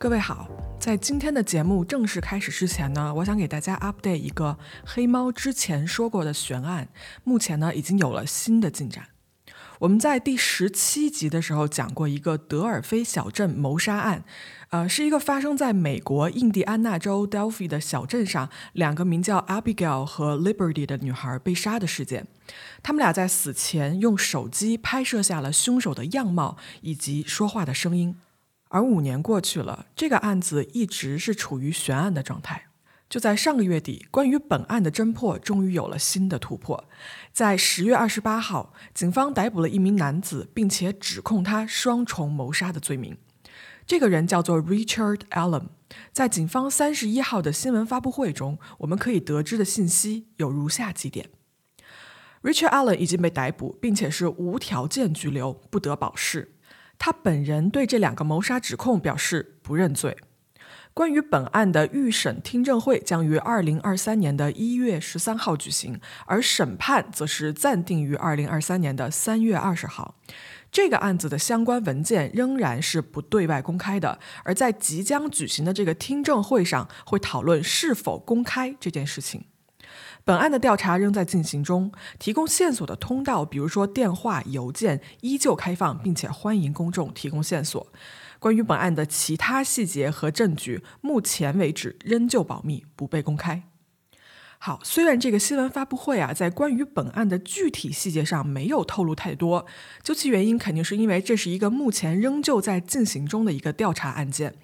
各位好，在今天的节目正式开始之前呢，我想给大家 update 一个黑猫之前说过的悬案，目前呢已经有了新的进展。我们在第十七集的时候讲过一个德尔菲小镇谋杀案，呃，是一个发生在美国印第安纳州 Delphi 的小镇上，两个名叫 Abigail 和 Liberty 的女孩被杀的事件。他们俩在死前用手机拍摄下了凶手的样貌以及说话的声音。而五年过去了，这个案子一直是处于悬案的状态。就在上个月底，关于本案的侦破终于有了新的突破。在十月二十八号，警方逮捕了一名男子，并且指控他双重谋杀的罪名。这个人叫做 Richard Allen。在警方三十一号的新闻发布会中，我们可以得知的信息有如下几点：Richard Allen 已经被逮捕，并且是无条件拘留，不得保释。他本人对这两个谋杀指控表示不认罪。关于本案的预审听证会将于二零二三年的一月十三号举行，而审判则是暂定于二零二三年的三月二十号。这个案子的相关文件仍然是不对外公开的，而在即将举行的这个听证会上，会讨论是否公开这件事情。本案的调查仍在进行中，提供线索的通道，比如说电话、邮件，依旧开放，并且欢迎公众提供线索。关于本案的其他细节和证据，目前为止仍旧保密，不被公开。好，虽然这个新闻发布会啊，在关于本案的具体细节上没有透露太多，究其原因，肯定是因为这是一个目前仍旧在进行中的一个调查案件。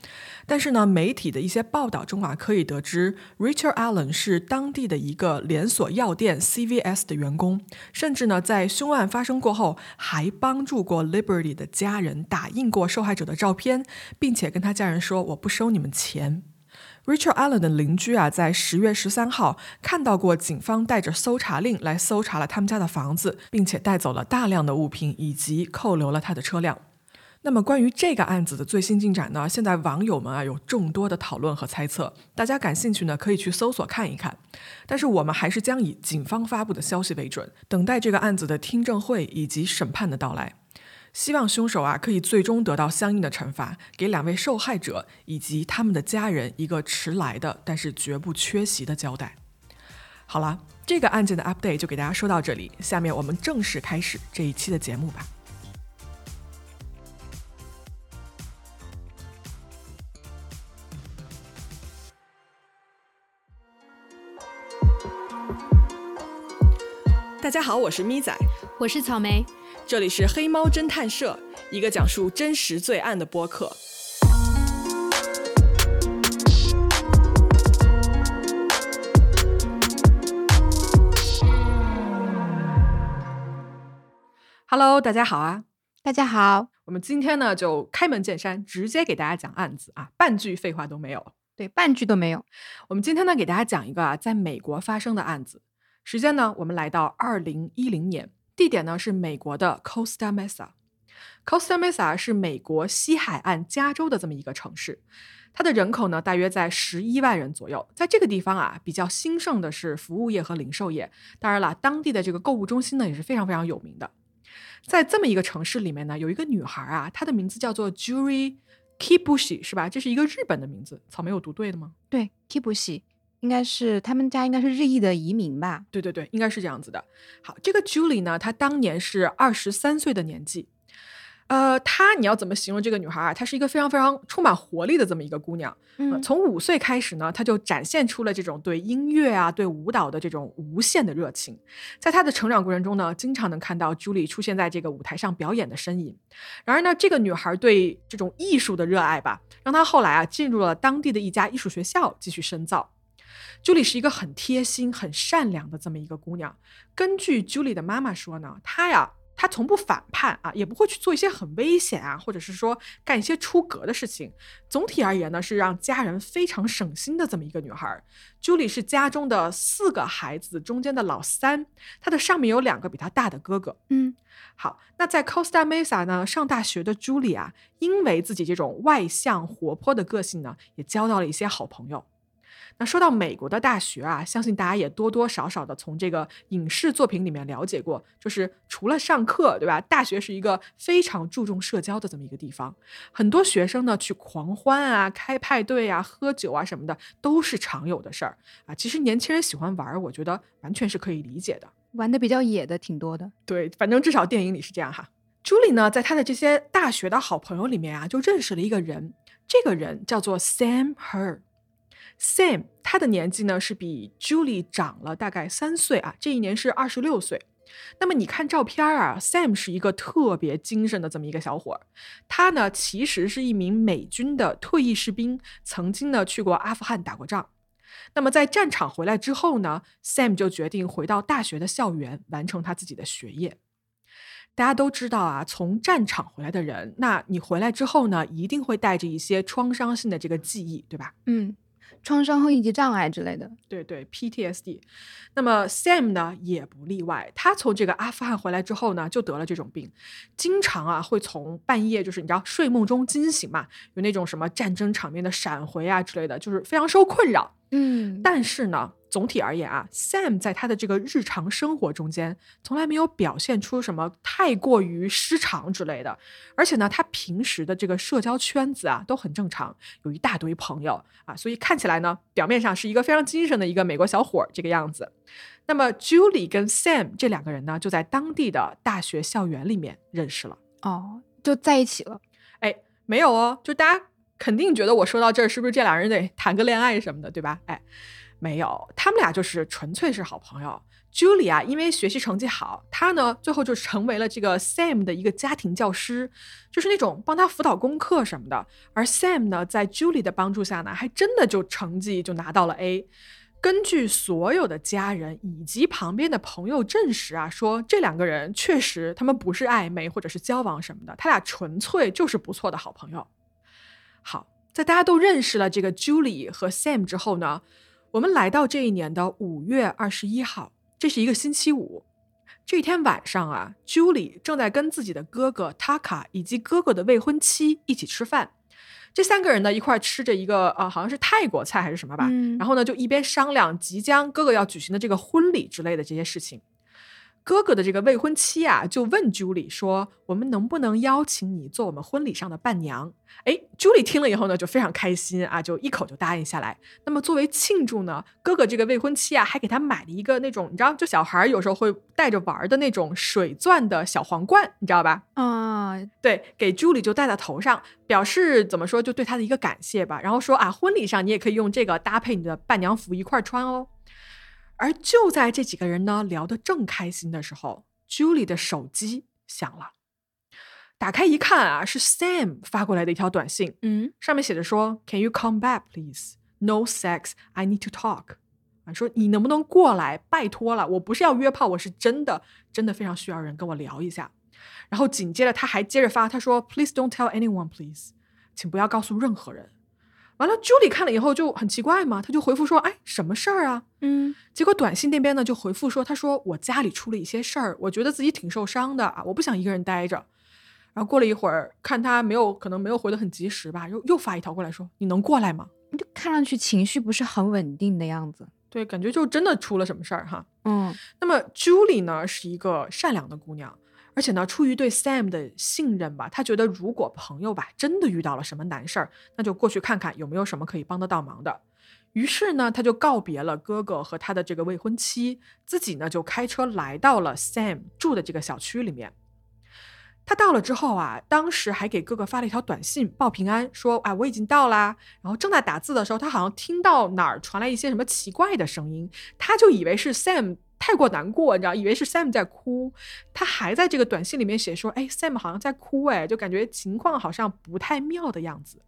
但是呢，媒体的一些报道中啊，可以得知，Richard Allen 是当地的一个连锁药店 CVS 的员工，甚至呢，在凶案发生过后，还帮助过 Liberty 的家人打印过受害者的照片，并且跟他家人说：“我不收你们钱。” Richard Allen 的邻居啊，在十月十三号看到过警方带着搜查令来搜查了他们家的房子，并且带走了大量的物品，以及扣留了他的车辆。那么，关于这个案子的最新进展呢？现在网友们啊有众多的讨论和猜测，大家感兴趣呢可以去搜索看一看。但是我们还是将以警方发布的消息为准，等待这个案子的听证会以及审判的到来。希望凶手啊可以最终得到相应的惩罚，给两位受害者以及他们的家人一个迟来的但是绝不缺席的交代。好了，这个案件的 update 就给大家说到这里，下面我们正式开始这一期的节目吧。大家好，我是咪仔，我是草莓。这里是黑猫侦探社，一个讲述真实罪案的播客。Hello，大家好啊！大家好，我们今天呢就开门见山，直接给大家讲案子啊，半句废话都没有。对，半句都没有。我们今天呢给大家讲一个啊，在美国发生的案子。时间呢，我们来到二零一零年。地点呢是美国的 Costa Mesa。Costa Mesa 是美国西海岸加州的这么一个城市，它的人口呢大约在十一万人左右。在这个地方啊，比较兴盛的是服务业和零售业。当然了，当地的这个购物中心呢也是非常非常有名的。在这么一个城市里面呢，有一个女孩啊，她的名字叫做 Juri Kibushi，是吧？这是一个日本的名字。草莓有读对的吗？对，Kibushi。应该是他们家应该是日裔的移民吧？对对对，应该是这样子的。好，这个 Julie 呢，她当年是二十三岁的年纪。呃，她你要怎么形容这个女孩啊？她是一个非常非常充满活力的这么一个姑娘。嗯，从五岁开始呢，她就展现出了这种对音乐啊、对舞蹈的这种无限的热情。在她的成长过程中呢，经常能看到 Julie 出现在这个舞台上表演的身影。然而呢，这个女孩对这种艺术的热爱吧，让她后来啊进入了当地的一家艺术学校继续深造。Julie 是一个很贴心、很善良的这么一个姑娘。根据 Julie 的妈妈说呢，她呀，她从不反叛啊，也不会去做一些很危险啊，或者是说干一些出格的事情。总体而言呢，是让家人非常省心的这么一个女孩。Julie 是家中的四个孩子中间的老三，她的上面有两个比她大的哥哥。嗯，好，那在 Costa Mesa 呢上大学的 Julie 啊，因为自己这种外向活泼的个性呢，也交到了一些好朋友。那说到美国的大学啊，相信大家也多多少少的从这个影视作品里面了解过，就是除了上课，对吧？大学是一个非常注重社交的这么一个地方，很多学生呢去狂欢啊、开派对啊、喝酒啊什么的都是常有的事儿啊。其实年轻人喜欢玩，我觉得完全是可以理解的。玩的比较野的挺多的，对，反正至少电影里是这样哈。朱莉呢，在她的这些大学的好朋友里面啊，就认识了一个人，这个人叫做 Sam Her。Sam 他的年纪呢是比 Julie 长了大概三岁啊，这一年是二十六岁。那么你看照片啊，Sam 是一个特别精神的这么一个小伙儿。他呢其实是一名美军的退役士兵，曾经呢去过阿富汗打过仗。那么在战场回来之后呢，Sam 就决定回到大学的校园，完成他自己的学业。大家都知道啊，从战场回来的人，那你回来之后呢，一定会带着一些创伤性的这个记忆，对吧？嗯，创伤后应激障碍之类的。对对，PTSD。那么 Sam 呢也不例外，他从这个阿富汗回来之后呢，就得了这种病，经常啊会从半夜就是你知道睡梦中惊醒嘛，有那种什么战争场面的闪回啊之类的，就是非常受困扰。嗯，但是呢，总体而言啊，Sam 在他的这个日常生活中间，从来没有表现出什么太过于失常之类的。而且呢，他平时的这个社交圈子啊，都很正常，有一大堆朋友啊，所以看起来呢，表面上是一个非常精神的一个美国小伙儿这个样子。那么 Julie 跟 Sam 这两个人呢，就在当地的大学校园里面认识了。哦，就在一起了。哎，没有哦，就大家。肯定觉得我说到这儿，是不是这俩人得谈个恋爱什么的，对吧？哎，没有，他们俩就是纯粹是好朋友。Julie 啊，因为学习成绩好，她呢最后就成为了这个 Sam 的一个家庭教师，就是那种帮他辅导功课什么的。而 Sam 呢，在 Julie 的帮助下呢，还真的就成绩就拿到了 A。根据所有的家人以及旁边的朋友证实啊，说这两个人确实他们不是暧昧或者是交往什么的，他俩纯粹就是不错的好朋友。好，在大家都认识了这个 Julie 和 Sam 之后呢，我们来到这一年的五月二十一号，这是一个星期五。这天晚上啊，Julie 正在跟自己的哥哥 Taka 以及哥哥的未婚妻一起吃饭。这三个人呢，一块吃着一个呃，好像是泰国菜还是什么吧。然后呢，就一边商量即将哥哥要举行的这个婚礼之类的这些事情。哥哥的这个未婚妻啊，就问 Julie 说：“我们能不能邀请你做我们婚礼上的伴娘？”哎，Julie 听了以后呢，就非常开心啊，就一口就答应下来。那么作为庆祝呢，哥哥这个未婚妻啊，还给他买了一个那种你知道，就小孩有时候会带着玩的那种水钻的小皇冠，你知道吧？啊，对，给 Julie 就戴在头上，表示怎么说，就对他的一个感谢吧。然后说啊，婚礼上你也可以用这个搭配你的伴娘服一块穿哦。而就在这几个人呢聊得正开心的时候，Julie 的手机响了。打开一看啊，是 Sam 发过来的一条短信。嗯，上面写着说：“Can you come back, please? No sex. I need to talk。”啊，说你能不能过来？拜托了，我不是要约炮，我是真的真的非常需要人跟我聊一下。然后紧接着他还接着发，他说：“Please don't tell anyone, please，请不要告诉任何人。”完了，Julie 看了以后就很奇怪嘛，他就回复说：“哎，什么事儿啊？”嗯，结果短信那边呢就回复说：“他说我家里出了一些事儿，我觉得自己挺受伤的啊，我不想一个人待着。”然后过了一会儿，看他没有，可能没有回的很及时吧，又又发一条过来说：“你能过来吗？”就看上去情绪不是很稳定的样子，对，感觉就真的出了什么事儿哈。嗯，那么 Julie 呢是一个善良的姑娘。而且呢，出于对 Sam 的信任吧，他觉得如果朋友吧真的遇到了什么难事儿，那就过去看看有没有什么可以帮得到忙的。于是呢，他就告别了哥哥和他的这个未婚妻，自己呢就开车来到了 Sam 住的这个小区里面。他到了之后啊，当时还给哥哥发了一条短信报平安，说啊我已经到啦。然后正在打字的时候，他好像听到哪儿传来一些什么奇怪的声音，他就以为是 Sam。太过难过，你知道，以为是 Sam 在哭，他还在这个短信里面写说：“哎，Sam 好像在哭，哎，就感觉情况好像不太妙的样子。”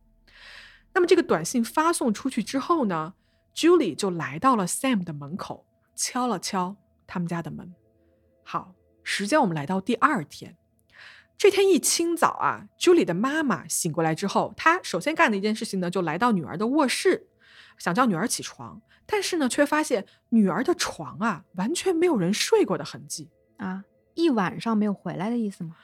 那么这个短信发送出去之后呢，Julie 就来到了 Sam 的门口，敲了敲他们家的门。好，时间我们来到第二天，这天一清早啊，Julie 的妈妈醒过来之后，她首先干的一件事情呢，就来到女儿的卧室。想叫女儿起床，但是呢，却发现女儿的床啊，完全没有人睡过的痕迹啊！一晚上没有回来的意思吗？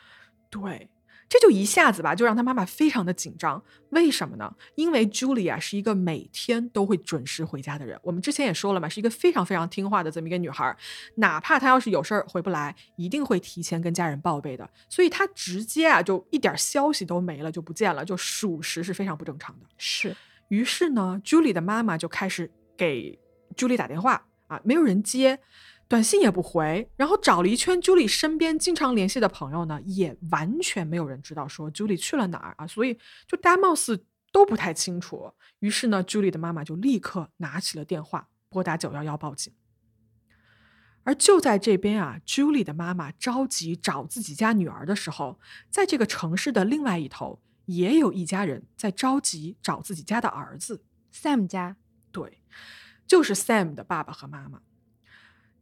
对，这就一下子吧，就让他妈妈非常的紧张。为什么呢？因为 Julie 啊是一个每天都会准时回家的人。我们之前也说了嘛，是一个非常非常听话的这么一个女孩。哪怕她要是有事儿回不来，一定会提前跟家人报备的。所以她直接啊就一点消息都没了，就不见了，就属实是非常不正常的。是。于是呢，Julie 的妈妈就开始给 Julie 打电话啊，没有人接。短信也不回，然后找了一圈，Julie 身边经常联系的朋友呢，也完全没有人知道说 Julie 去了哪儿啊，所以就大家貌似都不太清楚。于是呢，Julie 的妈妈就立刻拿起了电话，拨打九幺幺报警。而就在这边啊，Julie 的妈妈着急找自己家女儿的时候，在这个城市的另外一头，也有一家人在着急找自己家的儿子 Sam 家。对，就是 Sam 的爸爸和妈妈。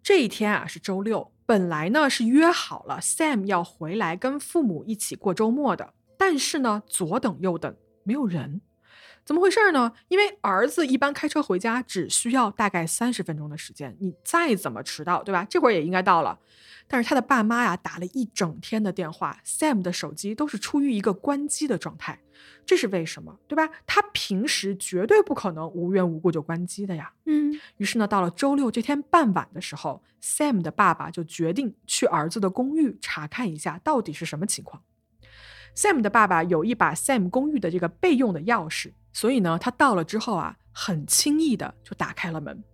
这一天啊是周六，本来呢是约好了 Sam 要回来跟父母一起过周末的，但是呢左等右等没有人，怎么回事呢？因为儿子一般开车回家只需要大概三十分钟的时间，你再怎么迟到，对吧？这会儿也应该到了。但是他的爸妈呀打了一整天的电话，Sam 的手机都是处于一个关机的状态，这是为什么？对吧？他平时绝对不可能无缘无故就关机的呀。嗯。于是呢，到了周六这天傍晚的时候，Sam 的爸爸就决定去儿子的公寓查看一下到底是什么情况。Sam 的爸爸有一把 Sam 公寓的这个备用的钥匙，所以呢，他到了之后啊，很轻易的就打开了门。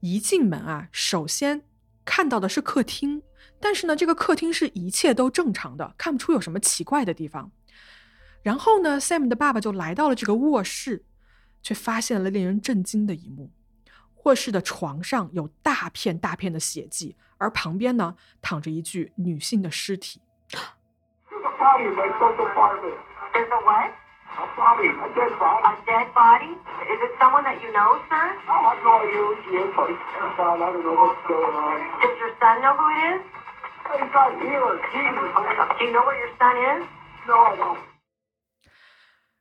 一进门啊，首先看到的是客厅。但是呢，这个客厅是一切都正常的，看不出有什么奇怪的地方。然后呢，Sam 的爸爸就来到了这个卧室，却发现了令人震惊的一幕：卧室的床上有大片大片的血迹，而旁边呢躺着一具女性的尸体。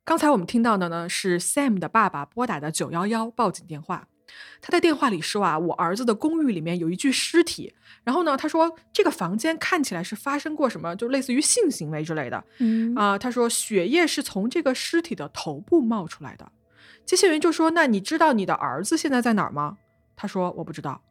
刚才我们听到的呢是 Sam 的爸爸拨打的九幺幺报警电话。他在电话里说啊，我儿子的公寓里面有一具尸体。然后呢，他说这个房间看起来是发生过什么，就类似于性行为之类的。嗯啊，他说血液是从这个尸体的头部冒出来的。接线员就说：“那你知道你的儿子现在在哪儿吗？”他说：“我不知道。”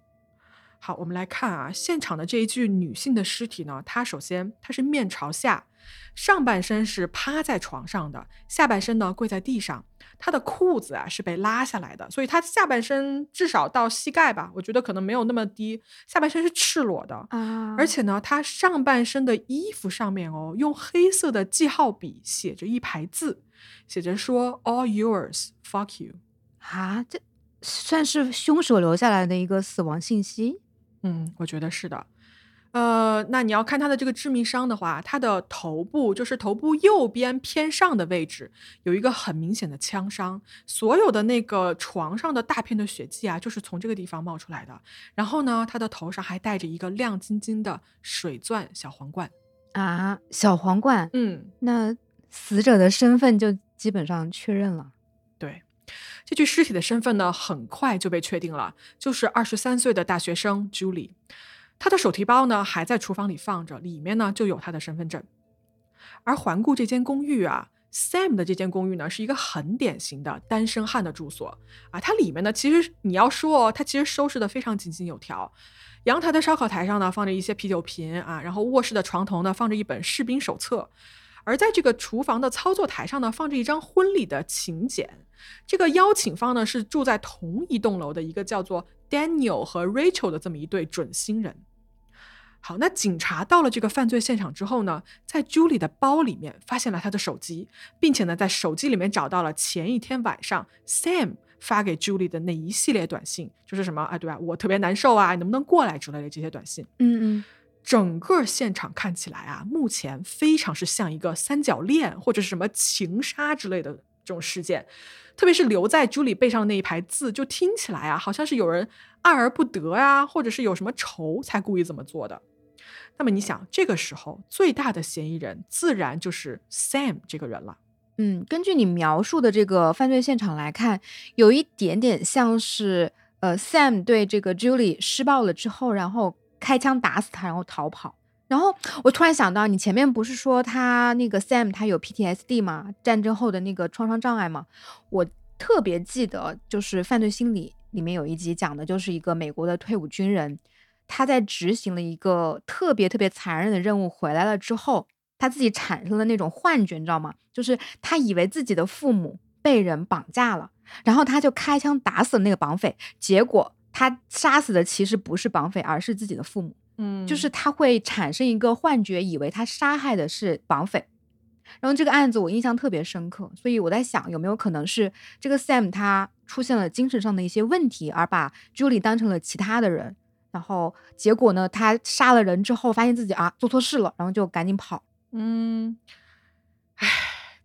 好，我们来看啊，现场的这一具女性的尸体呢，她首先她是面朝下，上半身是趴在床上的，下半身呢跪在地上，她的裤子啊是被拉下来的，所以她下半身至少到膝盖吧，我觉得可能没有那么低，下半身是赤裸的啊，而且呢，她上半身的衣服上面哦，用黑色的记号笔写着一排字，写着说 “All yours, fuck you”，啊，这算是凶手留下来的一个死亡信息。嗯，我觉得是的。呃，那你要看他的这个致命伤的话，他的头部就是头部右边偏上的位置有一个很明显的枪伤，所有的那个床上的大片的血迹啊，就是从这个地方冒出来的。然后呢，他的头上还戴着一个亮晶晶的水钻小皇冠啊，小皇冠。嗯，那死者的身份就基本上确认了。对。这具尸体的身份呢，很快就被确定了，就是二十三岁的大学生 Julie。他的手提包呢还在厨房里放着，里面呢就有他的身份证。而环顾这间公寓啊，Sam 的这间公寓呢是一个很典型的单身汉的住所啊。它里面呢，其实你要说，它其实收拾的非常井井有条。阳台的烧烤台上呢放着一些啤酒瓶啊，然后卧室的床头呢放着一本士兵手册。而在这个厨房的操作台上呢，放着一张婚礼的请柬。这个邀请方呢是住在同一栋楼的一个叫做 Daniel 和 Rachel 的这么一对准新人。好，那警察到了这个犯罪现场之后呢，在 Julie 的包里面发现了他的手机，并且呢，在手机里面找到了前一天晚上 Sam 发给 Julie 的那一系列短信，就是什么啊，对吧？我特别难受啊，你能不能过来之类的这些短信。嗯嗯。整个现场看起来啊，目前非常是像一个三角恋或者是什么情杀之类的这种事件，特别是留在朱莉背上的那一排字，就听起来啊，好像是有人爱而不得啊，或者是有什么仇才故意这么做的。那么你想，这个时候最大的嫌疑人自然就是 Sam 这个人了。嗯，根据你描述的这个犯罪现场来看，有一点点像是呃，Sam 对这个 Julie 施暴了之后，然后。开枪打死他，然后逃跑。然后我突然想到，你前面不是说他那个 Sam 他有 PTSD 吗？战争后的那个创伤障碍吗？我特别记得，就是《犯罪心理》里面有一集讲的，就是一个美国的退伍军人，他在执行了一个特别特别残忍的任务回来了之后，他自己产生了那种幻觉，你知道吗？就是他以为自己的父母被人绑架了，然后他就开枪打死了那个绑匪，结果他杀死的其实不是绑匪，而是自己的父母。嗯就是他会产生一个幻觉，以为他杀害的是绑匪。然后这个案子我印象特别深刻，所以我在想，有没有可能是这个 Sam 他出现了精神上的一些问题，而把 Julie 当成了其他的人，然后结果呢，他杀了人之后，发现自己啊做错事了，然后就赶紧跑。嗯，唉，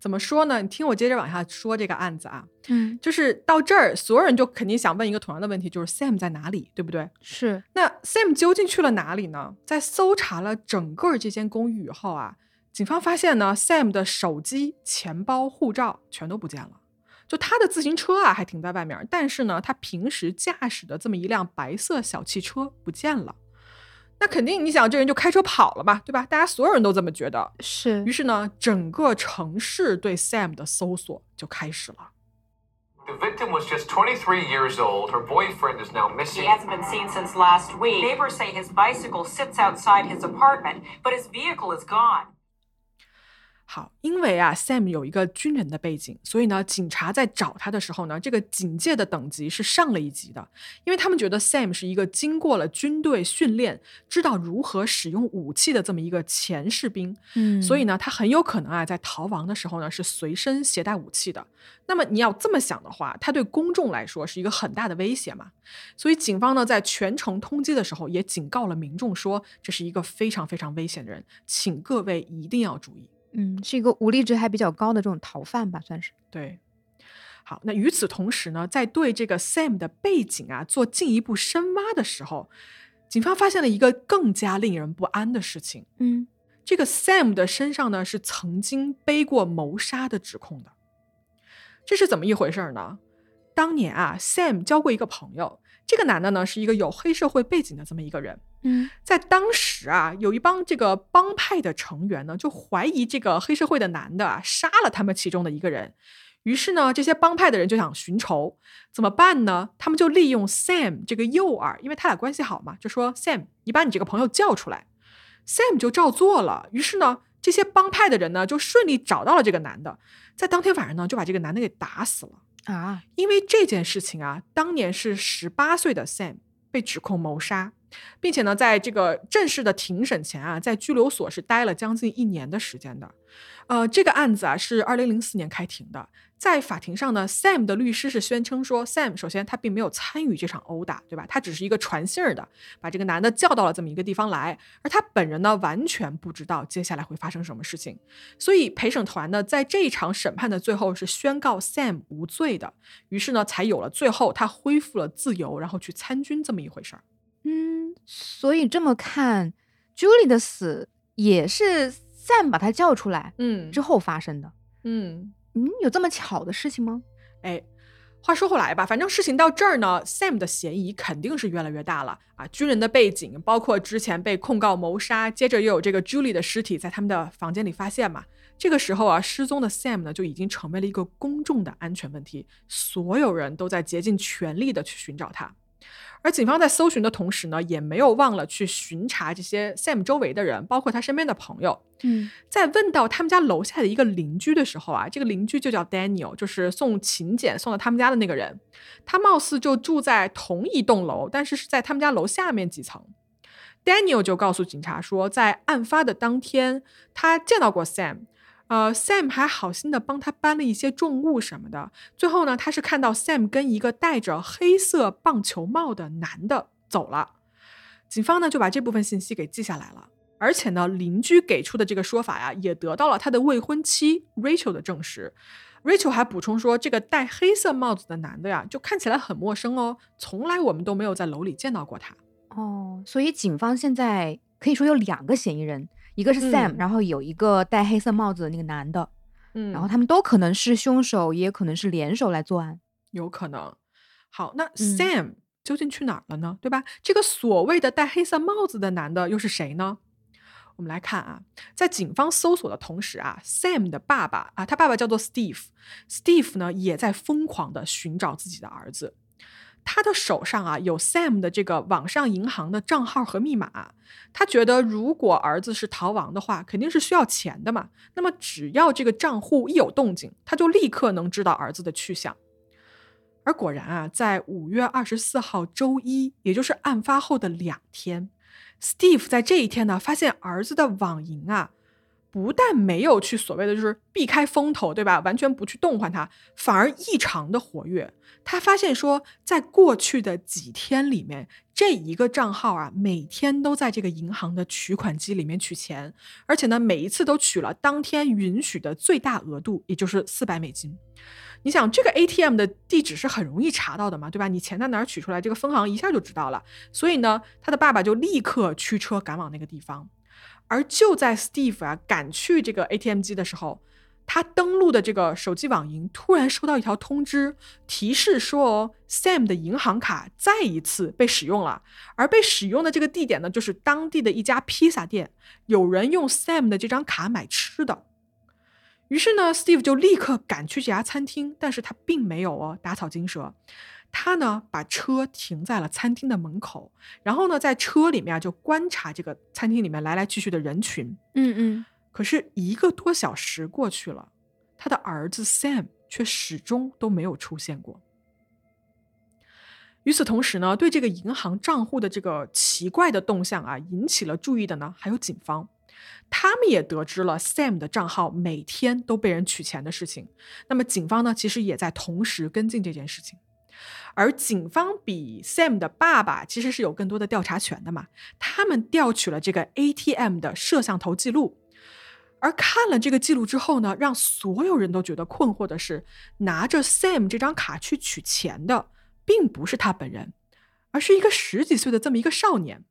怎么说呢？你听我接着往下说这个案子啊，嗯，就是到这儿，所有人就肯定想问一个同样的问题，就是 Sam 在哪里，对不对？是，那 Sam 究竟去了哪里呢？在搜查了整个这间公寓以后啊，警方发现呢，Sam 的手机、钱包、护照全都不见了。就他的自行车啊，还停在外面，但是呢，他平时驾驶的这么一辆白色小汽车不见了。那肯定，你想这人就开车跑了吧，对吧？大家所有人都这么觉得。是于是呢，整个城市对 Sam 的搜索就开始了。 The victim was just 23 years old. Her boyfriend is now He missing. hasn't been seen since last week. Neighbors say his bicycle sits outside his apartment, but his vehicle is gone. 好，因为啊，Sam 有一个军人的背景，所以呢，警察在找他的时候呢，这个警戒的等级是上了一级的，因为他们觉得 Sam 是一个经过了军队训练，知道如何使用武器的这么一个前士兵，嗯所以呢，他很有可能啊，在逃亡的时候呢，是随身携带武器的。那么你要这么想的话，他对公众来说是一个很大的威胁嘛。所以警方呢，在全城通缉的时候，也警告了民众说，这是一个非常非常危险的人，请各位一定要注意。嗯，是一个武力值还比较高的这种逃犯吧，算是。对，好，那与此同时呢，在对这个 Sam 的背景啊做进一步深挖的时候，警方发现了一个更加令人不安的事情。嗯这个 Sam 的身上呢是曾经背过谋杀的指控的，这是怎么一回事儿呢？当年啊，Sam 交过一个朋友，这个男的呢是一个有黑社会背景的这么一个人，嗯在当时啊，有一帮这个帮派的成员呢，就怀疑这个黑社会的男的啊杀了他们其中的一个人。于是呢，这些帮派的人就想寻仇，怎么办呢？他们就利用 Sam 这个诱饵，因为他俩关系好嘛，就说 Sam，你把你这个朋友叫出来。Sam 就照做了。于是呢，这些帮派的人呢，就顺利找到了这个男的，在当天晚上呢，就把这个男的给打死了。啊，因为这件事情啊，当年是十八岁的 Sam 被指控谋杀，并且呢，在这个正式的庭审前啊，在拘留所是待了将近一年的时间的。呃，这个案子啊是二零零四年开庭的，在法庭上呢，Sam 的律师是宣称说，Sam 首先他并没有参与这场殴打，对吧？他只是一个传信儿的，把这个男的叫到了这么一个地方来，而他本人呢完全不知道接下来会发生什么事情。所以陪审团呢在这一场审判的最后是宣告 Sam 无罪的，于是呢才有了最后他恢复了自由，然后去参军这么一回事儿。嗯，所以这么看，Julie 的死也是 Sam 把他叫出来嗯之后发生的。嗯。嗯，有这么巧的事情吗？哎，话说回来吧，反正事情到这儿呢，Sam 的嫌疑肯定是越来越大了啊。军人的背景，包括之前被控告谋杀，接着又有这个 Julie 的尸体在他们的房间里发现嘛。这个时候啊，失踪的 Sam 呢就已经成为了一个公众的安全问题，所有人都在竭尽全力的去寻找他。而警方在搜寻的同时呢，也没有忘了去巡查这些 Sam 周围的人，包括他身边的朋友。嗯在问到他们家楼下的一个邻居的时候啊，这个邻居就叫 Daniel，就是送请柬送到他们家的那个人。他貌似就住在同一栋楼，但是是在他们家楼下面几层。Daniel 就告诉警察说，在案发的当天，他见到过 Sam，呃，Sam 还好心的帮他搬了一些重物什么的。最后呢，他是看到 Sam 跟一个戴着黑色棒球帽的男的走了。警方呢就把这部分信息给记下来了。而且呢，邻居给出的这个说法呀，也得到了他的未婚妻 Rachel 的证实。Rachel 还补充说，这个戴黑色帽子的男的呀，就看起来很陌生哦，从来我们都没有在楼里见到过他。哦，所以警方现在可以说有两个嫌疑人，一个是 Sam，、嗯然后有一个戴黑色帽子的那个男的，嗯然后他们都可能是凶手，也可能是联手来作案。有可能。好，那嗯 Sam 究竟去哪儿了呢？对吧？这个所谓的戴黑色帽子的男的又是谁呢？我们来看啊，在警方搜索的同时啊，Sam 的爸爸啊，他爸爸叫做 Steve，Steve 呢也在疯狂的寻找自己的儿子。他的手上啊有 Sam 的这个网上银行的账号和密码。他觉得如果儿子是逃亡的话，肯定是需要钱的嘛。那么只要这个账户一有动静，他就立刻能知道儿子的去向。而果然啊，在五月二十四号周一，也就是案发后的两天，Steve 在这一天呢，发现儿子的网银啊。不但没有去所谓的就是避开风头，对吧？完全不去动换它，反而异常的活跃。他发现说，在过去的几天里面，这一个账号啊，每天都在这个银行的取款机里面取钱，而且呢，每一次都取了当天允许的最大额度，也就是四百美金。你想，这个 ATM 的地址是很容易查到的嘛，对吧？你钱在哪儿取出来，这个分行一下就知道了。所以呢，他的爸爸就立刻驱车赶往那个地方。而就在 Steve 啊赶去这个 ATM 机的时候，他登录的这个手机网银突然收到一条通知，提示说哦 Sam 的银行卡再一次被使用了，而被使用的这个地点呢，就是当地的一家披萨店，有人用 Sam 的这张卡买吃的。于是呢，Steve 就立刻赶去这家餐厅，但是他并没有哦打草惊蛇。他呢，把车停在了餐厅的门口，然后呢，在车里面就观察这个餐厅里面来来去去的人群。嗯嗯。可是一个多小时过去了，他的儿子 Sam 却始终都没有出现过。与此同时呢，对这个银行账户的这个奇怪的动向啊，引起了注意的呢，还有警方，他们也得知了 Sam 的账号每天都被人取钱的事情。那么，警方呢，其实也在同时跟进这件事情。而警方比 Sam 的爸爸其实是有更多的调查权的嘛？他们调取了这个 ATM 的摄像头记录，而看了这个记录之后呢，让所有人都觉得困惑的是，拿着 Sam 这张卡去取钱的，并不是他本人，而是一个十几岁的这么一个少年。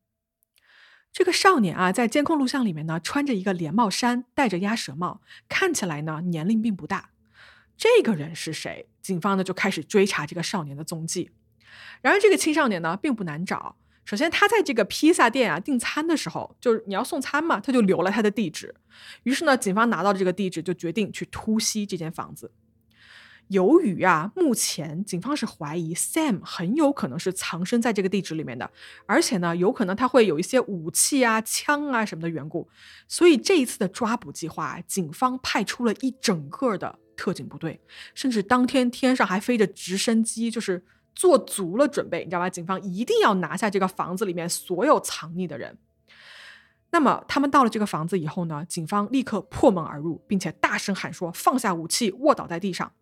这个少年啊，在监控录像里面呢，穿着一个连帽衫，戴着鸭舌帽，看起来呢年龄并不大。这个人是谁？警方呢就开始追查这个少年的踪迹。然而，这个青少年呢并不难找。首先，他在这个披萨店啊订餐的时候，就是你要送餐嘛，他就留了他的地址。于是呢，警方拿到这个地址，就决定去突袭这间房子。由于啊，目前警方是怀疑 Sam 很有可能是藏身在这个地址里面的，而且呢，有可能他会有一些武器啊、枪啊什么的缘故，所以这一次的抓捕计划，警方派出了一整个的。特警部队，甚至当天天上还飞着直升机，就是做足了准备，你知道吧？警方一定要拿下这个房子里面所有藏匿的人。那么他们到了这个房子以后呢？警方立刻破门而入，并且大声喊说：“放下武器，卧倒在地上。”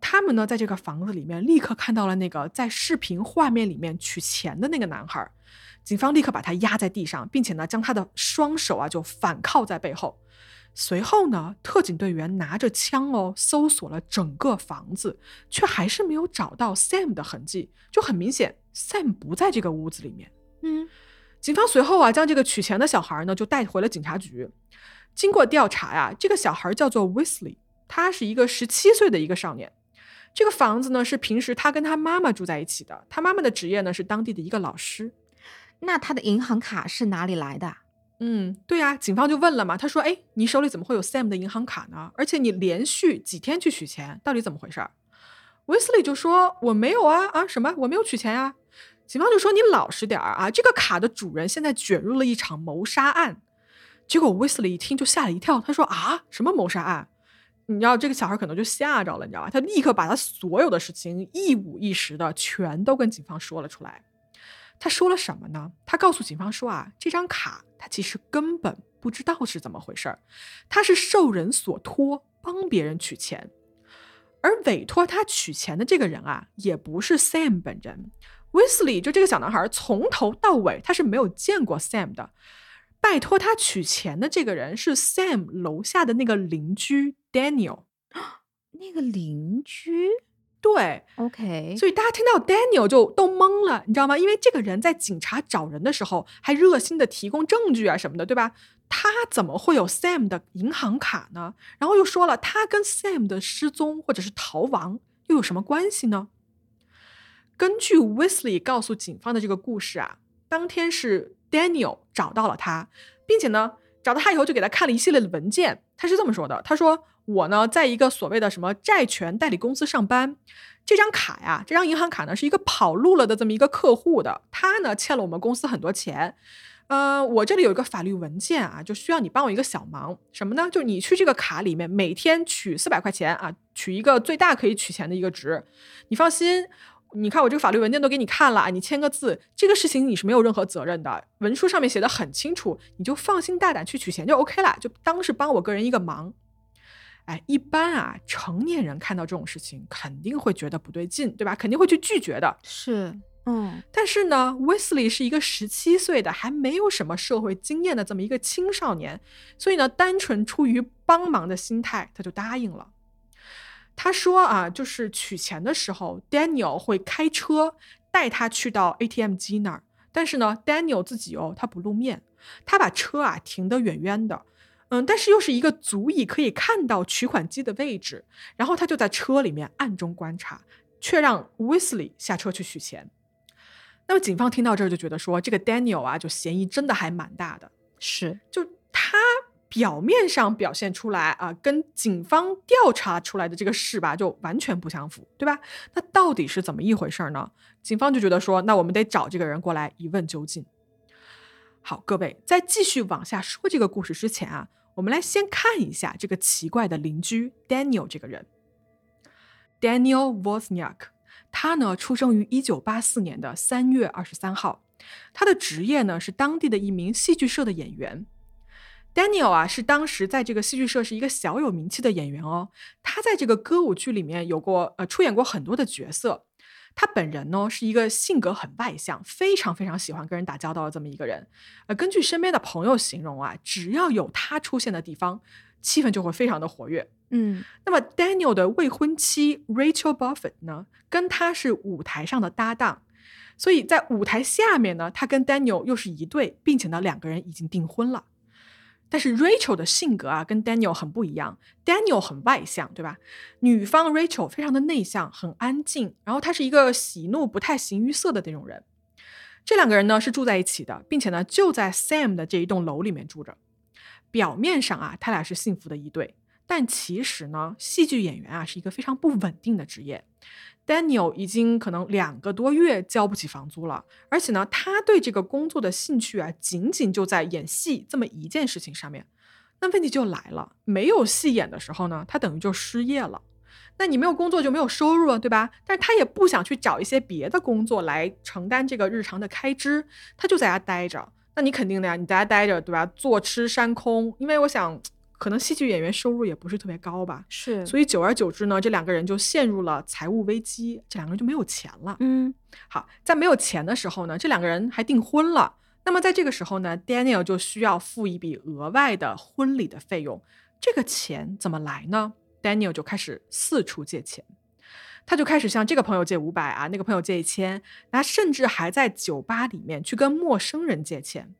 他们呢，在这个房子里面立刻看到了那个在视频画面里面取钱的那个男孩。警方立刻把他压在地上，并且呢，将他的双手啊就反铐在背后。随后呢，特警队员拿着枪哦，搜索了整个房子，却还是没有找到 Sam 的痕迹。就很明显，Sam 不在这个屋子里面。嗯，警方随后啊，将这个取钱的小孩呢，就带回了警察局。经过调查呀，这个小孩叫做 Wesley，他是一个十七岁的一个少年。这个房子呢，是平时他跟他妈妈住在一起的。他妈妈的职业呢，是当地的一个老师。那他的银行卡是哪里来的？嗯，对呀，警方就问了嘛。他说：“哎，你手里怎么会有 Sam 的银行卡呢？而且你连续几天去取钱，到底怎么回事？”威斯利就说：“我没有啊，啊什么？我没有取钱呀。”警方就说：“你老实点儿啊，这个卡的主人现在卷入了一场谋杀案。”结果威斯利一听就吓了一跳，他说：“啊，什么谋杀案？”你知道这个小孩可能就吓着了，你知道吧？他立刻把他所有的事情一五一十的全都跟警方说了出来。他说了什么呢？他告诉警方说啊，这张卡他其实根本不知道是怎么回事儿，他是受人所托帮别人取钱，而委托他取钱的这个人啊，也不是 Sam 本人。Wesley 就这个小男孩从头到尾他是没有见过 Sam 的，拜托他取钱的这个人是 Sam 楼下的那个邻居 Daniel，那个邻居。对，OK，所以大家听到 Daniel 就都懵了，你知道吗？因为这个人在警察找人的时候还热心的提供证据啊什么的，对吧？他怎么会有 Sam 的银行卡呢？然后又说了，他跟 Sam 的失踪或者是逃亡又有什么关系呢？根据 Wesley 告诉警方的这个故事啊，当天是 Daniel 找到了他。并且呢，找到他以后就给他看了一系列的文件。他是这么说的：“他说我呢，在一个所谓的什么债权代理公司上班，这张卡呀，这张银行卡呢，是一个跑路了的这么一个客户的，他呢欠了我们公司很多钱。呃，我这里有一个法律文件啊，就需要你帮我一个小忙，什么呢？就你去这个卡里面每天取四百块钱啊，取一个最大可以取钱的一个值。你放心。”你看我这个法律文件都给你看了啊，你签个字，这个事情你是没有任何责任的，文书上面写的很清楚，你就放心大胆去取钱就 OK 了，就当是帮我个人一个忙。哎，一般啊，成年人看到这种事情肯定会觉得不对劲，对吧？肯定会去拒绝的。是，嗯。但是呢，Wesley 是一个十七岁的还没有什么社会经验的这么一个青少年，所以呢，单纯出于帮忙的心态，他就答应了。他说啊，就是取钱的时候，Daniel 会开车带他去到 ATM 机那儿。但是呢，Daniel 自己哦，他不露面，他把车啊停得远远的，嗯，但是又是一个足以可以看到取款机的位置。然后他就在车里面暗中观察，却让 Wesley 下车去取钱。那么警方听到这儿就觉得说，这个 Daniel 啊，就嫌疑真的还蛮大的。是，就他。表面上表现出来啊，跟警方调查出来的这个事吧，就完全不相符，对吧？那到底是怎么一回事呢？警方就觉得说，那我们得找这个人过来一问究竟。好，各位在继续往下说这个故事之前啊，我们来先看一下这个奇怪的邻居 Daniel 这个人。Daniel Wozniak，他呢出生于一九八四年的三月二十三号，他的职业呢是当地的一名戏剧社的演员。Daniel 啊，是当时在这个戏剧社是一个小有名气的演员哦。他在这个歌舞剧里面有过呃出演过很多的角色。他本人呢是一个性格很外向，非常非常喜欢跟人打交道的这么一个人。呃，根据身边的朋友形容啊，只要有他出现的地方，气氛就会非常的活跃。嗯，那么 Daniel 的未婚妻 Rachel Buffett 呢，跟他是舞台上的搭档，所以在舞台下面呢，他跟 Daniel 又是一对，并且呢两个人已经订婚了。但是 Rachel 的性格啊，跟 Daniel 很不一样。Daniel 很外向，对吧？女方 Rachel 非常的内向，很安静。然后她是一个喜怒不太形于色的那种人。这两个人呢是住在一起的，并且呢就在 Sam 的这一栋楼里面住着。表面上啊，他俩是幸福的一对，但其实呢，戏剧演员啊是一个非常不稳定的职业。Daniel 已经可能两个多月交不起房租了，而且呢，他对这个工作的兴趣啊，仅仅就在演戏这么一件事情上面。那问题就来了，没有戏演的时候呢，他等于就失业了。那你没有工作就没有收入了，对吧？但是他也不想去找一些别的工作来承担这个日常的开支，他就在家待着。那你肯定的呀，你在家待着，对吧？坐吃山空，因为我想。可能戏剧演员收入也不是特别高吧，是，所以久而久之呢，这两个人就陷入了财务危机，这两个人就没有钱了。嗯，好，在没有钱的时候呢，这两个人还订婚了。那么在这个时候呢，Daniel 就需要付一笔额外的婚礼的费用。这个钱怎么来呢？Daniel 就开始四处借钱，他就开始向这个朋友借五百啊，那个朋友借一千，他甚至还在酒吧里面去跟陌生人借钱。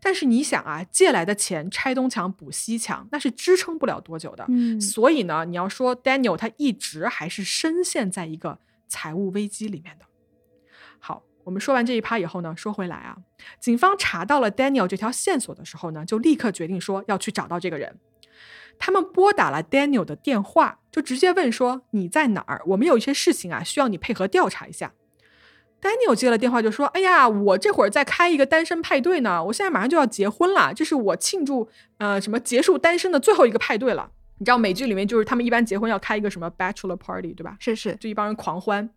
但是你想啊，借来的钱拆东墙补西墙，那是支撑不了多久的。嗯，所以呢，你要说 Daniel 他一直还是深陷在一个财务危机里面的。好，我们说完这一趴以后呢，说回来啊，警方查到了 Daniel 这条线索的时候呢，就立刻决定说要去找到这个人。他们拨打了 Daniel 的电话，就直接问说你在哪儿？我们有一些事情啊，需要你配合调查一下。Daniel 接了电话就说：“哎呀，我这会儿在开一个单身派对呢，我现在马上就要结婚了，这是我庆祝呃什么结束单身的最后一个派对了。你知道美剧里面就是他们一般结婚要开一个什么 bachelor party 对吧？是是，就一帮人狂欢。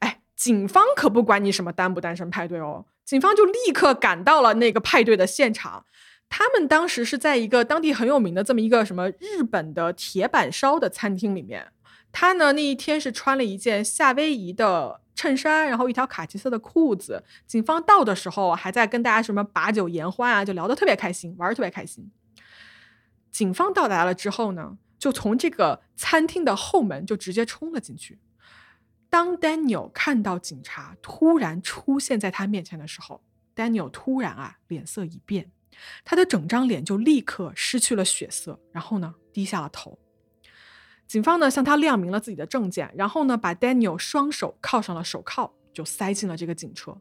哎，警方可不管你什么单不单身派对哦，警方就立刻赶到了那个派对的现场。他们当时是在一个当地很有名的这么一个什么日本的铁板烧的餐厅里面。他呢那一天是穿了一件夏威夷的。”衬衫，然后一条卡其色的裤子。警方到的时候还在跟大家什么把酒言欢啊，就聊得特别开心，玩得特别开心。警方到达了之后呢，就从这个餐厅的后门就直接冲了进去。当 Daniel 看到警察突然出现在他面前的时候，Daniel 突然啊脸色一变，他的整张脸就立刻失去了血色，然后呢低下了头。警方呢向他亮明了自己的证件，然后呢把 Daniel 双手铐上了手铐，就塞进了这个警车。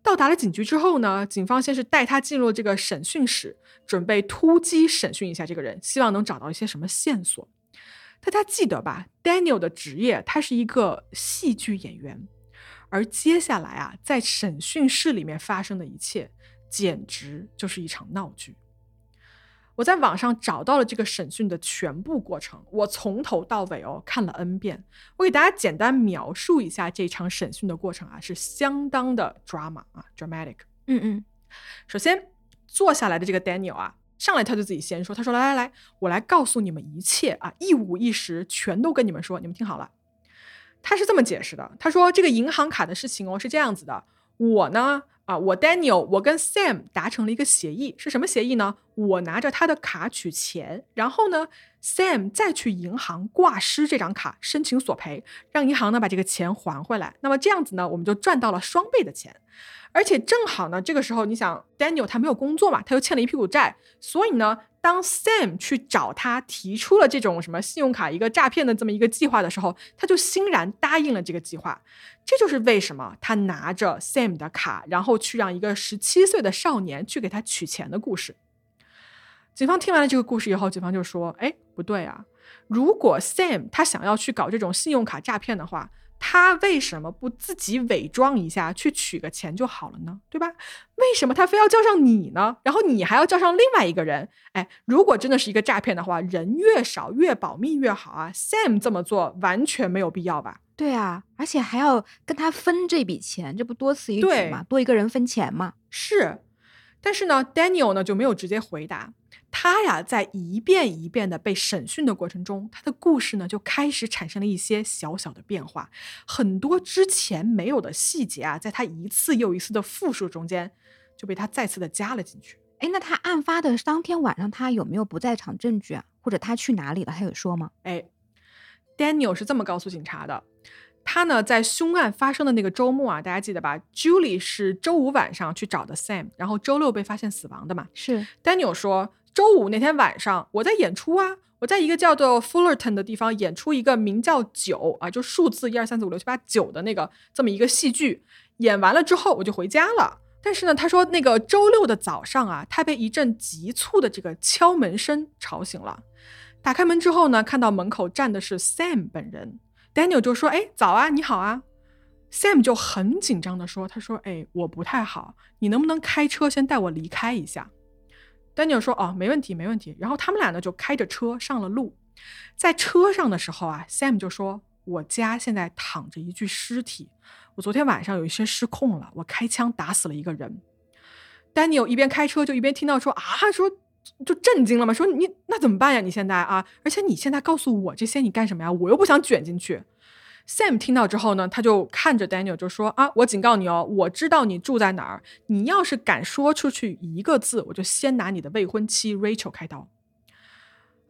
到达了警局之后呢，警方先是带他进入这个审讯室，准备突击审讯一下这个人，希望能找到一些什么线索。大家记得吧？Daniel 的职业他是一个戏剧演员，而接下来啊，在审讯室里面发生的一切，简直就是一场闹剧。我在网上找到了这个审讯的全部过程，我从头到尾哦看了 N 遍。我给大家简单描述一下这场审讯的过程啊，是相当的 drama 啊，dramatic。嗯嗯，首先坐下来的这个 Daniel 啊，上来他就自己先说，他说：“来来来，我来告诉你们一切啊，一五一十，全都跟你们说，你们听好了。”他是这么解释的，他说：“这个银行卡的事情哦是这样子的，我呢。”啊，我 Daniel，我跟 Sam 达成了一个协议，是什么协议呢？我拿着他的卡取钱，然后呢，Sam 再去银行挂失这张卡，申请索赔，让银行呢把这个钱还回来。那么这样子呢，我们就赚到了双倍的钱。而且正好呢，这个时候你想，Daniel 他没有工作嘛，他又欠了一屁股债，所以呢。当 Sam 去找他提出了这种什么信用卡一个诈骗的这么一个计划的时候，他就欣然答应了这个计划。这就是为什么他拿着 Sam 的卡，然后去让一个十七岁的少年去给他取钱的故事。警方听完了这个故事以后，警方就说：“哎，不对啊！如果 Sam 他想要去搞这种信用卡诈骗的话。”他为什么不自己伪装一下去取个钱就好了呢？对吧？为什么他非要叫上你呢？然后你还要叫上另外一个人？哎，如果真的是一个诈骗的话，人越少越保密越好啊！Sam 这么做完全没有必要吧？对啊，而且还要跟他分这笔钱，这不多此一举吗？多一个人分钱嘛。是，但是呢，Daniel 呢就没有直接回答。他呀，在一遍一遍的被审讯的过程中，他的故事呢就开始产生了一些小小的变化，很多之前没有的细节啊，在他一次又一次的复述中间，就被他再次的加了进去。哎，那他案发的当天晚上，他有没有不在场证据啊？或者他去哪里了？他有说吗？哎，Daniel 是这么告诉警察的，他呢在凶案发生的那个周末啊，大家记得吧？Julie 是周五晚上去找的 Sam，然后周六被发现死亡的嘛？是 Daniel 说。周五那天晚上，我在演出啊，我在一个叫做 Fullerton 的地方演出一个名叫九啊，就数字一二三四五六七八九的那个这么一个戏剧。演完了之后，我就回家了。但是呢，他说那个周六的早上啊，他被一阵急促的这个敲门声吵醒了。打开门之后呢，看到门口站的是 Sam 本人。Daniel 就说：“哎，早啊，你好啊。”Sam 就很紧张的说：“他说，哎，我不太好，你能不能开车先带我离开一下？” Daniel 说：“哦，没问题，没问题。”然后他们俩呢就开着车上了路。在车上的时候啊，Sam 就说：“我家现在躺着一具尸体，我昨天晚上有一些失控了，我开枪打死了一个人。”Daniel 一边开车就一边听到说：“啊，说就震惊了嘛，说你那怎么办呀？你现在啊，而且你现在告诉我这些你干什么呀？我又不想卷进去。” Sam 听到之后呢，他就看着 Daniel 就说：“啊，我警告你哦，我知道你住在哪儿。你要是敢说出去一个字，我就先拿你的未婚妻 Rachel 开刀。”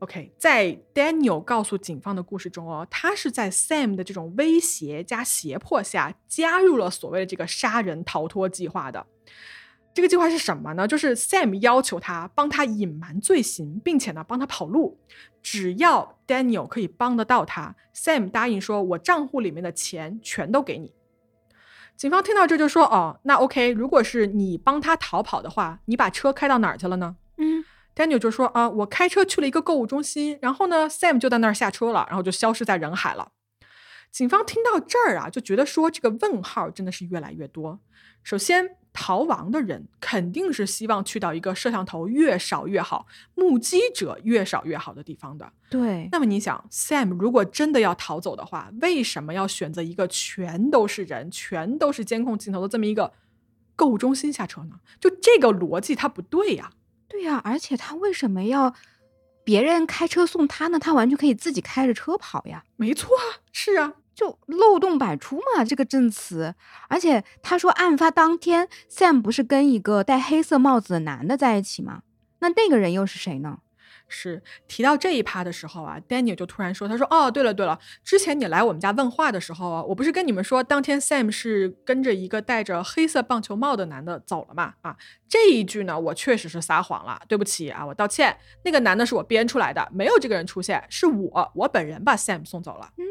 OK，在 Daniel 告诉警方的故事中哦，他是在 Sam 的这种威胁加胁迫下，加入了所谓的这个杀人逃脱计划的。这个计划是什么呢？就是 Sam 要求他帮他隐瞒罪行，并且呢帮他跑路。只要 Daniel 可以帮得到他，Sam 答应说：“我账户里面的钱全都给你。”警方听到这就说：“哦，那 OK，如果是你帮他逃跑的话，你把车开到哪儿去了呢？”嗯，Daniel 就说：“啊，我开车去了一个购物中心，然后呢，Sam 就在那儿下车了，然后就消失在人海了。”警方听到这儿啊，就觉得说这个问号真的是越来越多。首先，逃亡的人肯定是希望去到一个摄像头越少越好、目击者越少越好的地方的。对。那么你想，Sam 如果真的要逃走的话，为什么要选择一个全都是人、全都是监控镜头的这么一个购物中心下车呢？就这个逻辑，它不对呀。对呀，而且他为什么要别人开车送他呢？他完全可以自己开着车跑呀。没错啊，是啊。就漏洞百出嘛，这个证词。而且他说，案发当天，Sam 不是跟一个戴黑色帽子的男的在一起吗？那那个人又是谁呢？是提到这一趴的时候啊，Daniel 就突然说：“他说，哦，对了对了，之前你来我们家问话的时候啊，我不是跟你们说，当天 Sam 是跟着一个戴着黑色棒球帽的男的走了嘛？啊，这一句呢，我确实是撒谎了，对不起啊，我道歉。那个男的是我编出来的，没有这个人出现，是我我本人把 Sam 送走了。”嗯。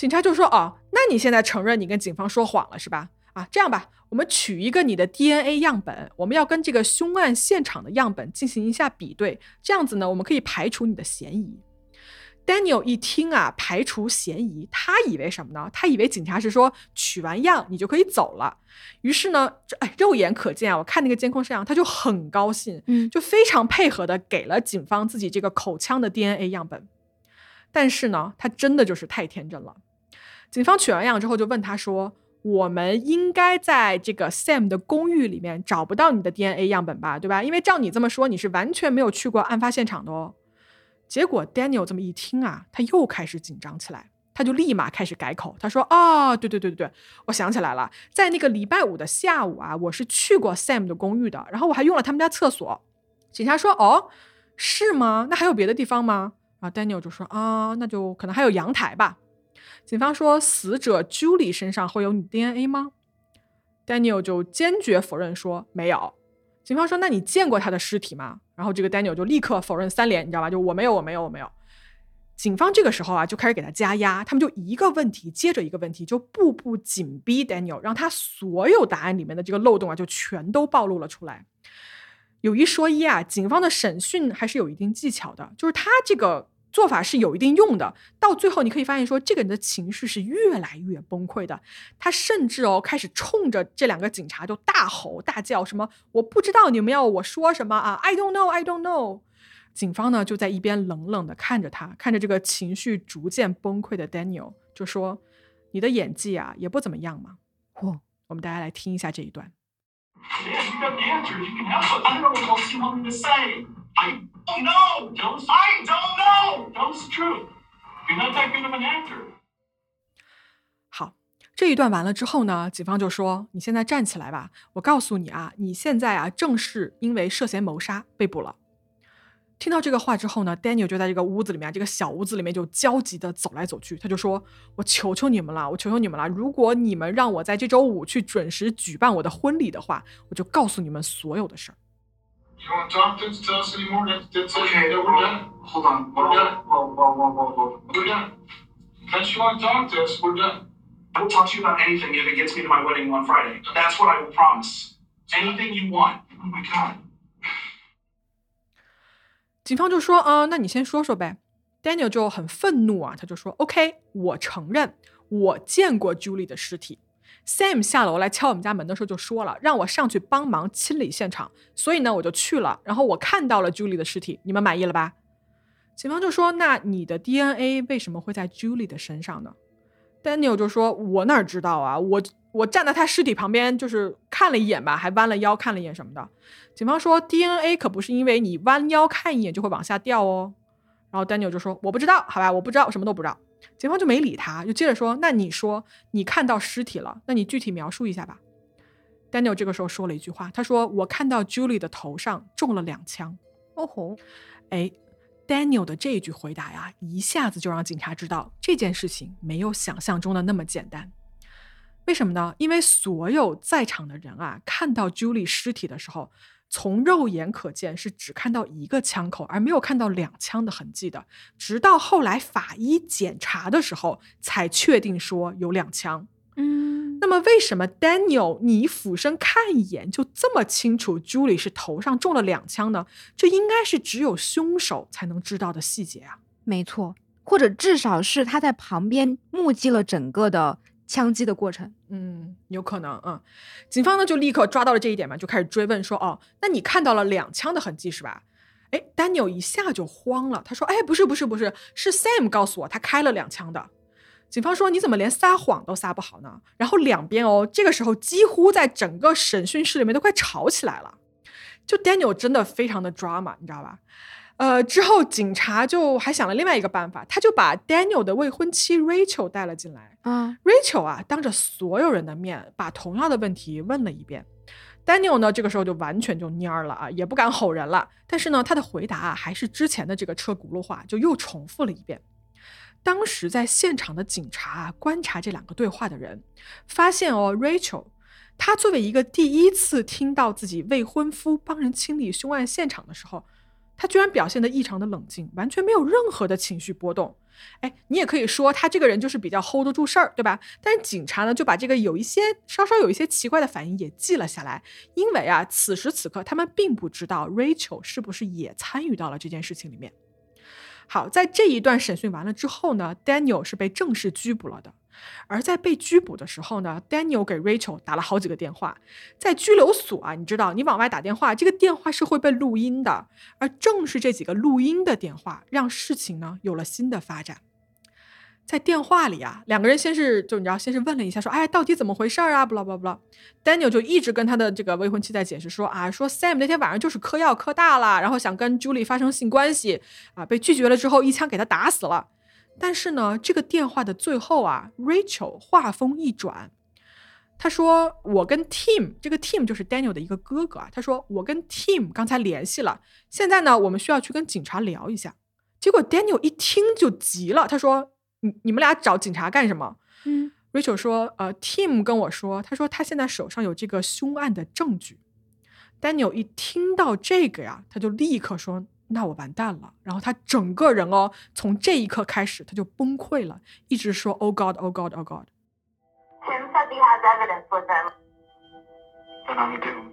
警察就说：“哦，那你现在承认你跟警方说谎了是吧？啊，啊，这样吧，我们取一个你的 DNA 样本，我们要跟这个凶案现场的样本进行一下比对，这样子呢，我们可以排除你的嫌疑。Daniel 一听啊，排除嫌疑，他以为什么呢？他以为警察是说取完样你就可以走了。于是呢，这哎，肉眼可见啊，我看那个监控摄像，他就很高兴，嗯就非常配合的给了警方自己这个口腔的 DNA 样本。但是呢，他真的就是太天真了。警方取完样之后，就问他说：“我们应该在这个 Sam 的公寓里面找不到你的 DNA 样本吧？对吧？因为照你这么说，你是完全没有去过案发现场的哦。”结果 Daniel 这么一听啊，他又开始紧张起来，他就立马开始改口，他说：“啊，对对对对对，我想起来了，在那个礼拜五的下午啊，我是去过 Sam 的公寓的，然后我还用了他们家厕所。”警察说：“哦，是吗？那还有别的地方吗？”啊，Daniel 就说：“啊，那就可能还有阳台吧。”警方说：“死者 Julie 身上会有你 DNA 吗？”Daniel 就坚决否认说没有。警方说：“那你见过他的尸体吗？”然后这个 Daniel 就立刻否认三连，你知道吧？就我没有，我没有，我没有。警方这个时候啊，就开始给他加压，他们就一个问题接着一个问题，就步步紧逼 Daniel，让他所有答案里面的这个漏洞啊，就全都暴露了出来。有一说一啊，警方的审讯还是有一定技巧的，就是他这个做法是有一定用的。到最后，你可以发现说，这个人的情绪是越来越崩溃的。他甚至哦开始冲着这两个警察就大吼大叫，什么我不知道你们要我说什么啊，I don't know, I don't know。警方呢就在一边冷冷的看着他，看着这个情绪逐渐崩溃的 Daniel，就说：“你的演技啊也不怎么样嘛。”嚯，我们大家来听一下这一段。I don't know. Don't, I don't know. Tell the truth. You're not that good of an actor. 这一段完了之后呢，警方就说：“你现在站起来吧，我告诉你啊，你现在啊正是因为涉嫌谋杀被捕了。”听到这个话之后呢，Daniel 就在这个屋子里面，这个小屋子里面就焦急的走来走去。他就说：“我求求你们了，我求求你们了，如果你们让我在这周五去准时举办我的婚礼的话，我就告诉你们所有的事儿。” You want to talk to us? Tell us any more? That's, that's Okay, it. Yeah, we're well, done. hold on. We're done. Whoa, whoa, whoa, whoa, whoa. We're done. Unless you want to talk to us, we're done. I will talk to you about anything if it gets me to my wedding on Friday. That's what I will promise. Anything you want. Oh my god. 警方就说：“啊、那你先说说呗。”Daniel 就很愤怒啊，他就说：“OK，我承认我见过 Julie 的尸体。Sam 下楼来敲我们家门的时候就说了，让我上去帮忙清理现场，所以呢我就去了，然后我看到了 Julie 的尸体，你们满意了吧？”警方就说：“那你的 DNA 为什么会在 Julie 的身上呢？”Daniel 就说：“我哪知道啊，我我站在他尸体旁边，就是看了一眼吧，还弯了腰看了一眼什么的。”警方说，DNA 可不是因为你弯腰看一眼就会往下掉哦。然后 Daniel 就说：“我不知道，好吧，我不知道，我什么都不知道。”警方就没理他，就接着说：“那你说你看到尸体了，那你具体描述一下吧。”Daniel 这个时候说了一句话，他说：“我看到 Julie 的头上中了两枪。哦吼，”哎，Daniel 的这一句回答呀，一下子就让警察知道这件事情没有想象中的那么简单。为什么呢？因为所有在场的人啊，看到 Julie 尸体的时候，从肉眼可见是只看到一个枪口，而没有看到两枪的痕迹的。直到后来法医检查的时候，才确定说有两枪。嗯，那么，为什么 Daniel 你俯身看一眼就这么清楚 Julie 是头上中了两枪呢？这应该是只有凶手才能知道的细节啊！没错，或者至少是他在旁边目击了整个的枪击的过程。嗯，有可能，嗯，警方呢就立刻抓到了这一点嘛，就开始追问说，哦，那你看到了两枪的痕迹是吧？哎，Daniel 一下就慌了，他说，哎，不是，不是，不是，是 Sam 告诉我他开了两枪的。警方说，你怎么连撒谎都撒不好呢？然后两边哦，这个时候几乎在整个审讯室里面都快吵起来了。就 Daniel 真的非常的 drama，你知道吧？呃，之后警察就还想了另外一个办法，他就把 Daniel 的未婚妻 Rachel 带了进来。啊，Rachel 啊，当着所有人的面把同样的问题问了一遍。Daniel 呢，这个时候就完全就蔫儿了啊，也不敢吼人了。但是呢，他的回答啊，还是之前的这个车轱辘话，就又重复了一遍。当时在现场的警察啊，观察这两个对话的人，发现哦，Rachel，她作为一个第一次听到自己未婚夫帮人清理凶案现场的时候，他居然表现得异常的冷静，完全没有任何的情绪波动。哎，你也可以说他这个人就是比较 hold 得住事儿，对吧？但是警察呢就把这个有一些稍稍有一些奇怪的反应也记了下来，因为啊，此时此刻他们并不知道 Rachel 是不是也参与到了这件事情里面。好，在这一段审讯完了之后呢，Daniel 是被正式拘捕了的。而在被拘捕的时候呢，Daniel 给 Rachel 打了好几个电话。在拘留所啊，你知道，你往外打电话，这个电话是会被录音的。而正是这几个录音的电话，让事情呢有了新的发展。在电话里啊，两个人先是就你知道，先是问了一下，说，哎，到底怎么回事啊？不啦不啦不啦。Daniel 就一直跟他的这个未婚妻在解释说，啊，说 Sam 那天晚上就是嗑药嗑大了，然后想跟 Julie 发生性关系，啊，被拒绝了之后，一枪给他打死了。但是呢，这个电话的最后啊，Rachel 话锋一转，他说：“我跟 Tim，这个 Tim 就是 Daniel 的一个哥哥啊。他说我跟 Tim 刚才联系了，现在呢，我们需要去跟警察聊一下。结果 Daniel 一听就急了，他说：你你们俩找警察干什么？嗯，Rachel 说：呃，Tim 跟我说，他说他现在手上有这个凶案的证据。Daniel 一听到这个呀，他就立刻说。”那我完蛋了，然后他整个人哦，从这一刻开始他就崩溃了，一直说 “Oh God, Oh God, Oh God”。Tim says he has evidence with him. Then I'm doomed.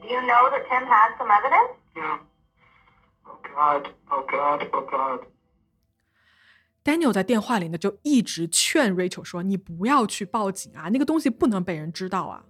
Do you know that Tim has some evidence? Yeah. Oh God, oh God, oh God. Daniel 在电话里呢就一直劝 Rachel 说：“你不要去报警啊，那个东西不能被人知道啊。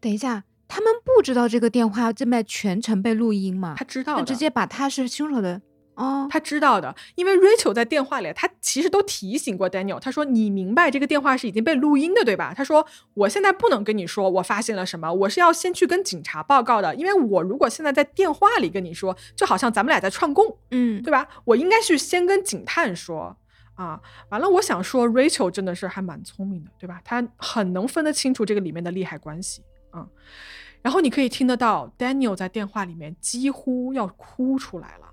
等一下，他们不知道这个电话正在全程被录音吗？他知道直接把他是凶手的哦，他知道的，因为 Rachel 在电话里，他其实都提醒过 Daniel，他说：“你明白这个电话是已经被录音的，对吧？”他说：“我现在不能跟你说我发现了什么，我是要先去跟警察报告的，因为我如果现在在电话里跟你说，就好像咱们俩在串供，嗯，对吧？我应该是先跟警探说啊。完了，我想说 Rachel 真的是还蛮聪明的，对吧？他很能分得清楚这个里面的利害关系啊。然后你可以听得到 Daniel 在电话里面几乎要哭出来了。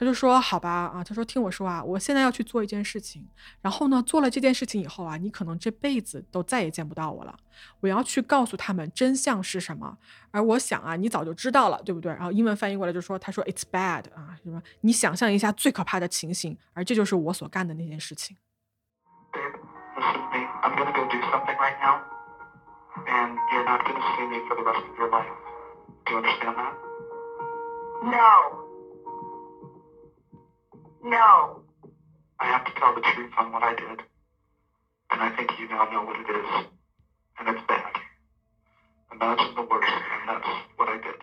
他就说：“好吧，啊，他说听我说啊，我现在要去做一件事情。然后呢，做了这件事情以后啊，你可能这辈子都再也见不到我了。我要去告诉他们真相是什么。而我想啊，你早就知道了，对不对？然后英文翻译过来就说，他说 It's bad 啊，什么？你想象一下最可怕的情形，而这就是我所干的那件事情。and you're not gonna see me for the rest of your life. Do you understand that? No. No. I have to tell the truth on what I did, and I think you now know what it is, and it's bad. Imagine the worst, and that's what I did.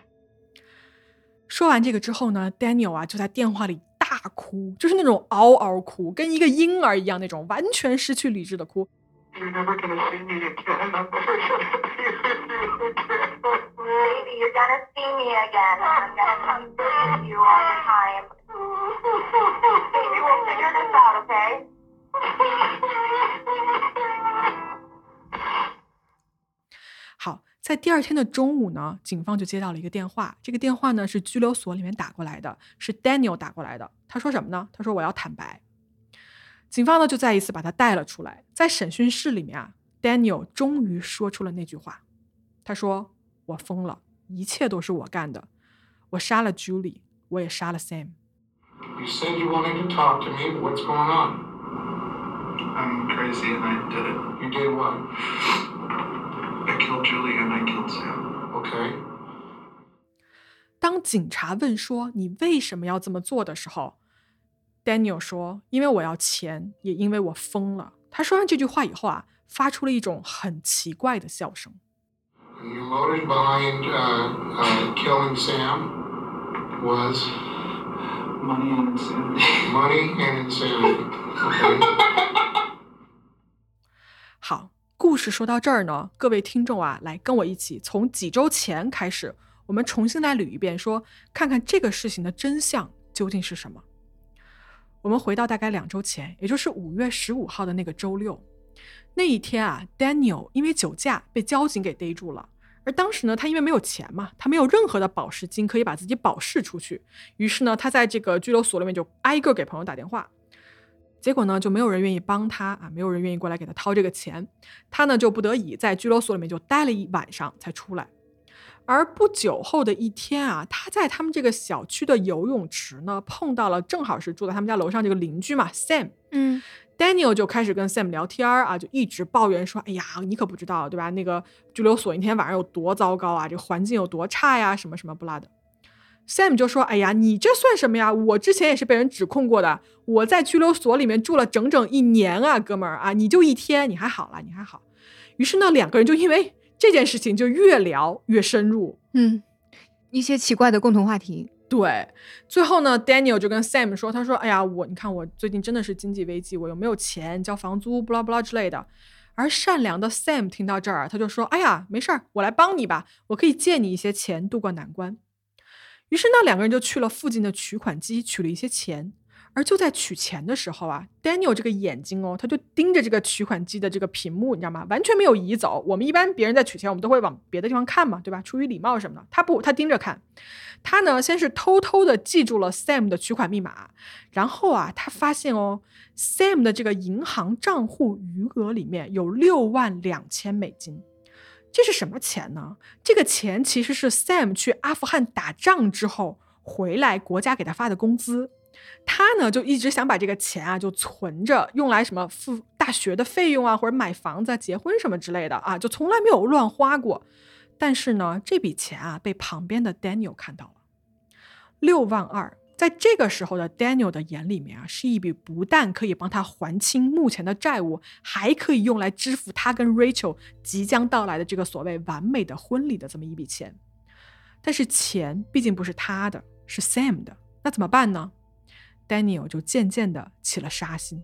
说完这个之后呢，Daniel 啊就在电话里大哭，就是那种嗷嗷哭，跟一个婴儿一样那种完全失去理智的哭。 You're never gonna see me again. I'm never gonna be with you again. Baby, you're gonna see me again. I'm gonna come you all the time. Baby, we'll figure this out, okay? 好，在第二天的中午呢，警方就接到了一个电话，这个电话呢是拘留所里面打过来的，是 Daniel 打过来的。他说什么呢？他说我要坦白。警方呢就再一次把他带了出来，在审讯室里面啊，Daniel 终于说出了那句话，他说：“我疯了，一切都是我干的，我杀了 Julie，我也杀了 Sam。” You said you wanted to talk to me. What's going on? I'm crazy, and I did it. You did what? I killed Julie, and I killed Sam. Okay. 当警察问说你为什么要这么做的时候，Daniel 说：“因为我要钱，也因为我疯了。”他说完这句话以后啊，发出了一种很奇怪的笑声。Your motive behind uh, uh, killing Sam was Money and insanity. money and insanity. Okay. 好，故事说到这儿呢，各位听众啊，来跟我一起从几周前开始，我们重新来捋一遍说，看看这个事情的真相究竟是什么。我们回到大概两周前，也就是五月十五号的那个周六，那一天啊，Daniel 因为酒驾被交警给逮住了。而当时呢，他因为没有钱嘛，他没有任何的保释金可以把自己保释出去，于是呢，他在这个拘留所里面就挨个给朋友打电话。结果呢，就没有人愿意帮他啊，没有人愿意过来给他掏这个钱，他呢就不得已在拘留所里面就待了一晚上才出来。而不久后的一天啊，他在他们这个小区的游泳池呢，碰到了正好是住在他们家楼上这个邻居嘛，Sam。嗯 Daniel 就开始跟 Sam 聊天儿啊，就一直抱怨说：“哎呀，你可不知道，对吧？那个拘留所那天晚上有多糟糕啊，这个环境有多差呀，什么什么不拉的。” Sam 就说：“哎呀，你这算什么呀？我之前也是被人指控过的，我在拘留所里面住了整整一年啊，哥们儿啊，你就一天，你还好了，你还好。”于是呢，两个人就因为这件事情就越聊越深入。嗯，一些奇怪的共同话题。对，最后呢，Daniel 就跟 Sam 说：“他说，哎呀，我你看我最近真的是经济危机，我又没有钱交房租，不拉不拉之类的。”而善良的 Sam 听到这儿，他就说：“哎呀，没事儿，我来帮你吧，我可以借你一些钱渡过难关。”于是那，两个人就去了附近的取款机取了一些钱。而就在取钱的时候啊，Daniel 这个眼睛哦，他就盯着这个取款机的这个屏幕，你知道吗？完全没有移走。我们一般别人在取钱，我们都会往别的地方看嘛，对吧？出于礼貌什么的。他不，他盯着看。他呢，先是偷偷的记住了 Sam 的取款密码，然后啊，他发现哦，Sam 的这个银行账户余额里面有六万两千美金。这是什么钱呢？这个钱其实是 Sam 去阿富汗打仗之后回来，国家给他发的工资。他呢就一直想把这个钱啊就存着，用来什么付大学的费用啊，或者买房子、结婚什么之类的啊，就从来没有乱花过。但是呢，这笔钱啊被旁边的 Daniel 看到了，六万二，在这个时候的 Daniel 的眼里面啊，是一笔不但可以帮他还清目前的债务，还可以用来支付他跟 Rachel 即将到来的这个所谓完美的婚礼的这么一笔钱。但是钱毕竟不是他的，是 Sam 的，那怎么办呢？Daniel 就渐渐的起了杀心。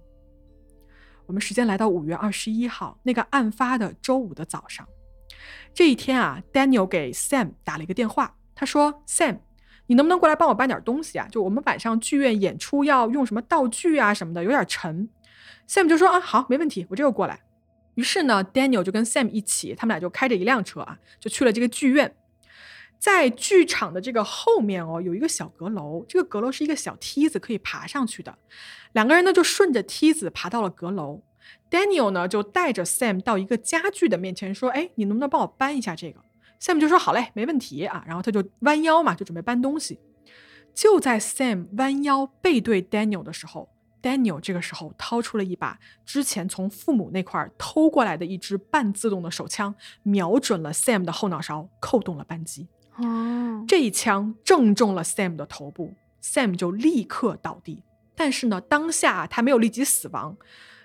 我们时间来到五月二十一号那个案发的周五的早上，这一天啊，Daniel 给 Sam 打了一个电话，他说：“Sam，你能不能过来帮我搬点东西啊？就我们晚上剧院演出要用什么道具啊什么的，有点沉。”Sam 就说：“啊，好，没问题，我这就过来。”于是呢，Daniel 就跟 Sam 一起，他们俩就开着一辆车啊，就去了这个剧院。在剧场的这个后面哦，有一个小阁楼，这个阁楼是一个小梯子，可以爬上去的。两个人呢就顺着梯子爬到了阁楼。Daniel 呢就带着 Sam 到一个家具的面前，说：“哎，你能不能帮我搬一下这个？”Sam 就说：“好嘞，没问题啊。”然后他就弯腰嘛，就准备搬东西。就在 Sam 弯腰背对 Daniel 的时候，Daniel 这个时候掏出了一把之前从父母那块偷过来的一支半自动的手枪，瞄准了 Sam 的后脑勺，扣动了扳机。哦，这一枪正中了 Sam 的头部，Sam 就立刻倒地。但是呢，当下他没有立即死亡，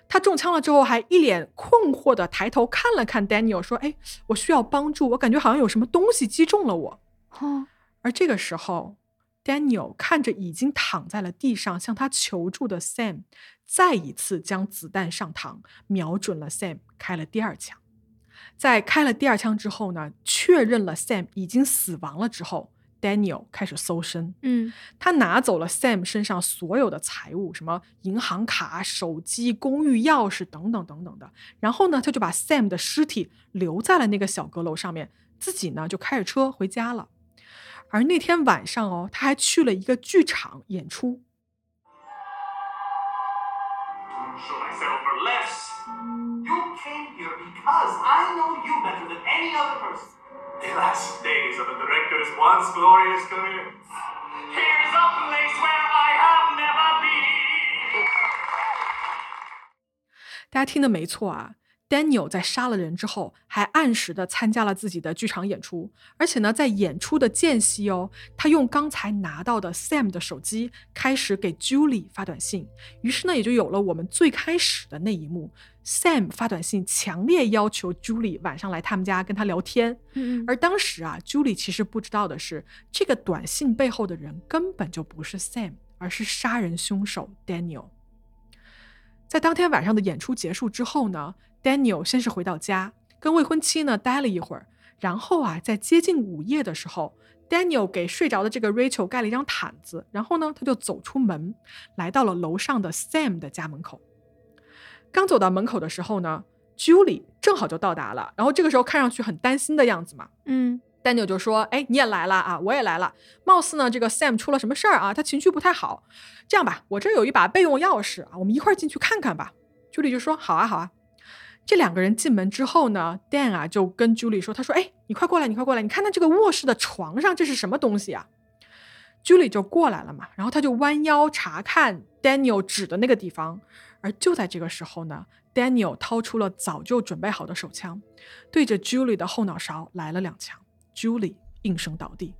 他中枪了之后还一脸困惑的抬头看了看 Daniel，说：“哎，我需要帮助，我感觉好像有什么东西击中了我。”哦，而这个时候，Daniel 看着已经躺在了地上向他求助的 Sam，再一次将子弹上膛，瞄准了 Sam，开了第二枪。在开了第二枪之后呢，确认了 Sam 已经死亡了之后，Daniel 开始搜身。嗯，他拿走了 Sam 身上所有的财物，什么银行卡、手机、公寓钥匙等等等等的。然后呢，他就把 Sam 的尸体留在了那个小阁楼上面，自己呢就开着车回家了。而那天晚上哦，他还去了一个剧场演出。You came here because I know you better than any other person. The last days of a director's once glorious career. Here's a place where I have never been. 大家听的没错啊，Daniel 在杀了人之后，还按时的参加了自己的剧场演出，而且呢，在演出的间隙哦，他用刚才拿到的 Sam 的手机开始给 Julie 发短信，于是呢，也就有了我们最开始的那一幕，Sam 发短信强烈要求 Julie 晚上来他们家跟他聊天，嗯而当时啊，Julie 其实不知道的是，这个短信背后的人根本就不是 Sam，而是杀人凶手 Daniel。在当天晚上的演出结束之后呢，Daniel 先是回到家，跟未婚妻呢待了一会儿，然后啊，在接近午夜的时候，Daniel 给睡着的这个 Rachel 盖了一张毯子，然后呢，他就走出门，来到了楼上的 Sam 的家门口。刚走到门口的时候呢，Julie 正好就到达了，然后这个时候看上去很担心的样子嘛，嗯 Daniel 就说：“哎，你也来了啊，我也来了。貌似呢，这个 Sam 出了什么事儿啊？他情绪不太好。这样吧，我这儿有一把备用钥匙啊，我们一块儿进去看看吧。” ”Julie 就说：“好啊，好啊。”这两个人进门之后呢，Dan 啊就跟 Julie 说：“他说，哎，你快过来，你快过来，你看他这个卧室的床上这是什么东西啊？”Julie 就过来了嘛，然后他就弯腰查看 Daniel 指的那个地方，而就在这个时候呢，Daniel 掏出了早就准备好的手枪，对着 Julie 的后脑勺来了两枪，Julie 应声倒地。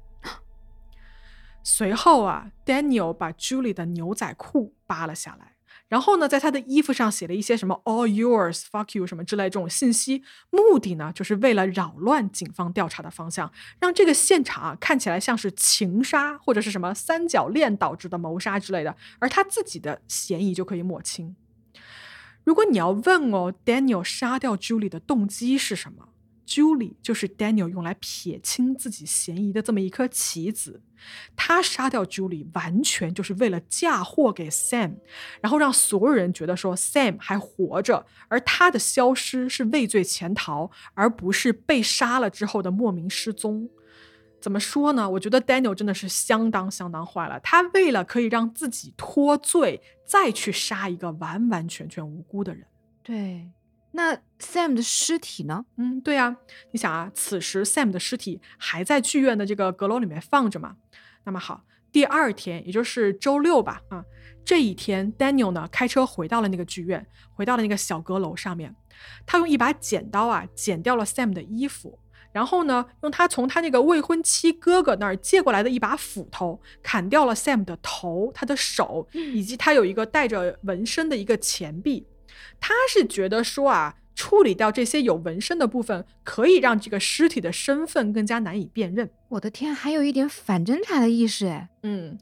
随后啊，Daniel 把 Julie 的牛仔裤扒了下来，然后呢，在他的衣服上写了一些什么 “all yours”、“fuck you” 什么之类这种信息，目的呢，就是为了扰乱警方调查的方向，让这个现场啊看起来像是情杀或者是什么三角恋导致的谋杀之类的，而他自己的嫌疑就可以抹清。如果你要问哦，Daniel 杀掉 Julie 的动机是什么？Julie 就是 Daniel 用来撇清自己嫌疑的这么一颗棋子。他杀掉 Julie 完全就是为了嫁祸给 Sam，然后让所有人觉得说 Sam 还活着，而他的消失是畏罪潜逃，而不是被杀了之后的莫名失踪。怎么说呢？我觉得 Daniel 真的是相当相当坏了。他为了可以让自己脱罪，再去杀一个完完全全无辜的人。对，那 Sam 的尸体呢？嗯，对呀、你想啊，此时 Sam 的尸体还在剧院的这个阁楼里面放着嘛。那么好，第二天，也就是周六吧，啊，这一天，Daniel 呢开车回到了那个剧院，回到了那个小阁楼上面，他用一把剪刀啊剪掉了 Sam 的衣服。然后呢，用他从他那个未婚妻哥哥那儿借过来的一把斧头，砍掉了 Sam 的头、他的手，以及他有一个带着纹身的一个钱币。他是觉得说啊，处理掉这些有纹身的部分，可以让这个尸体的身份更加难以辨认。我的天，还有一点反侦查的意识哎。嗯，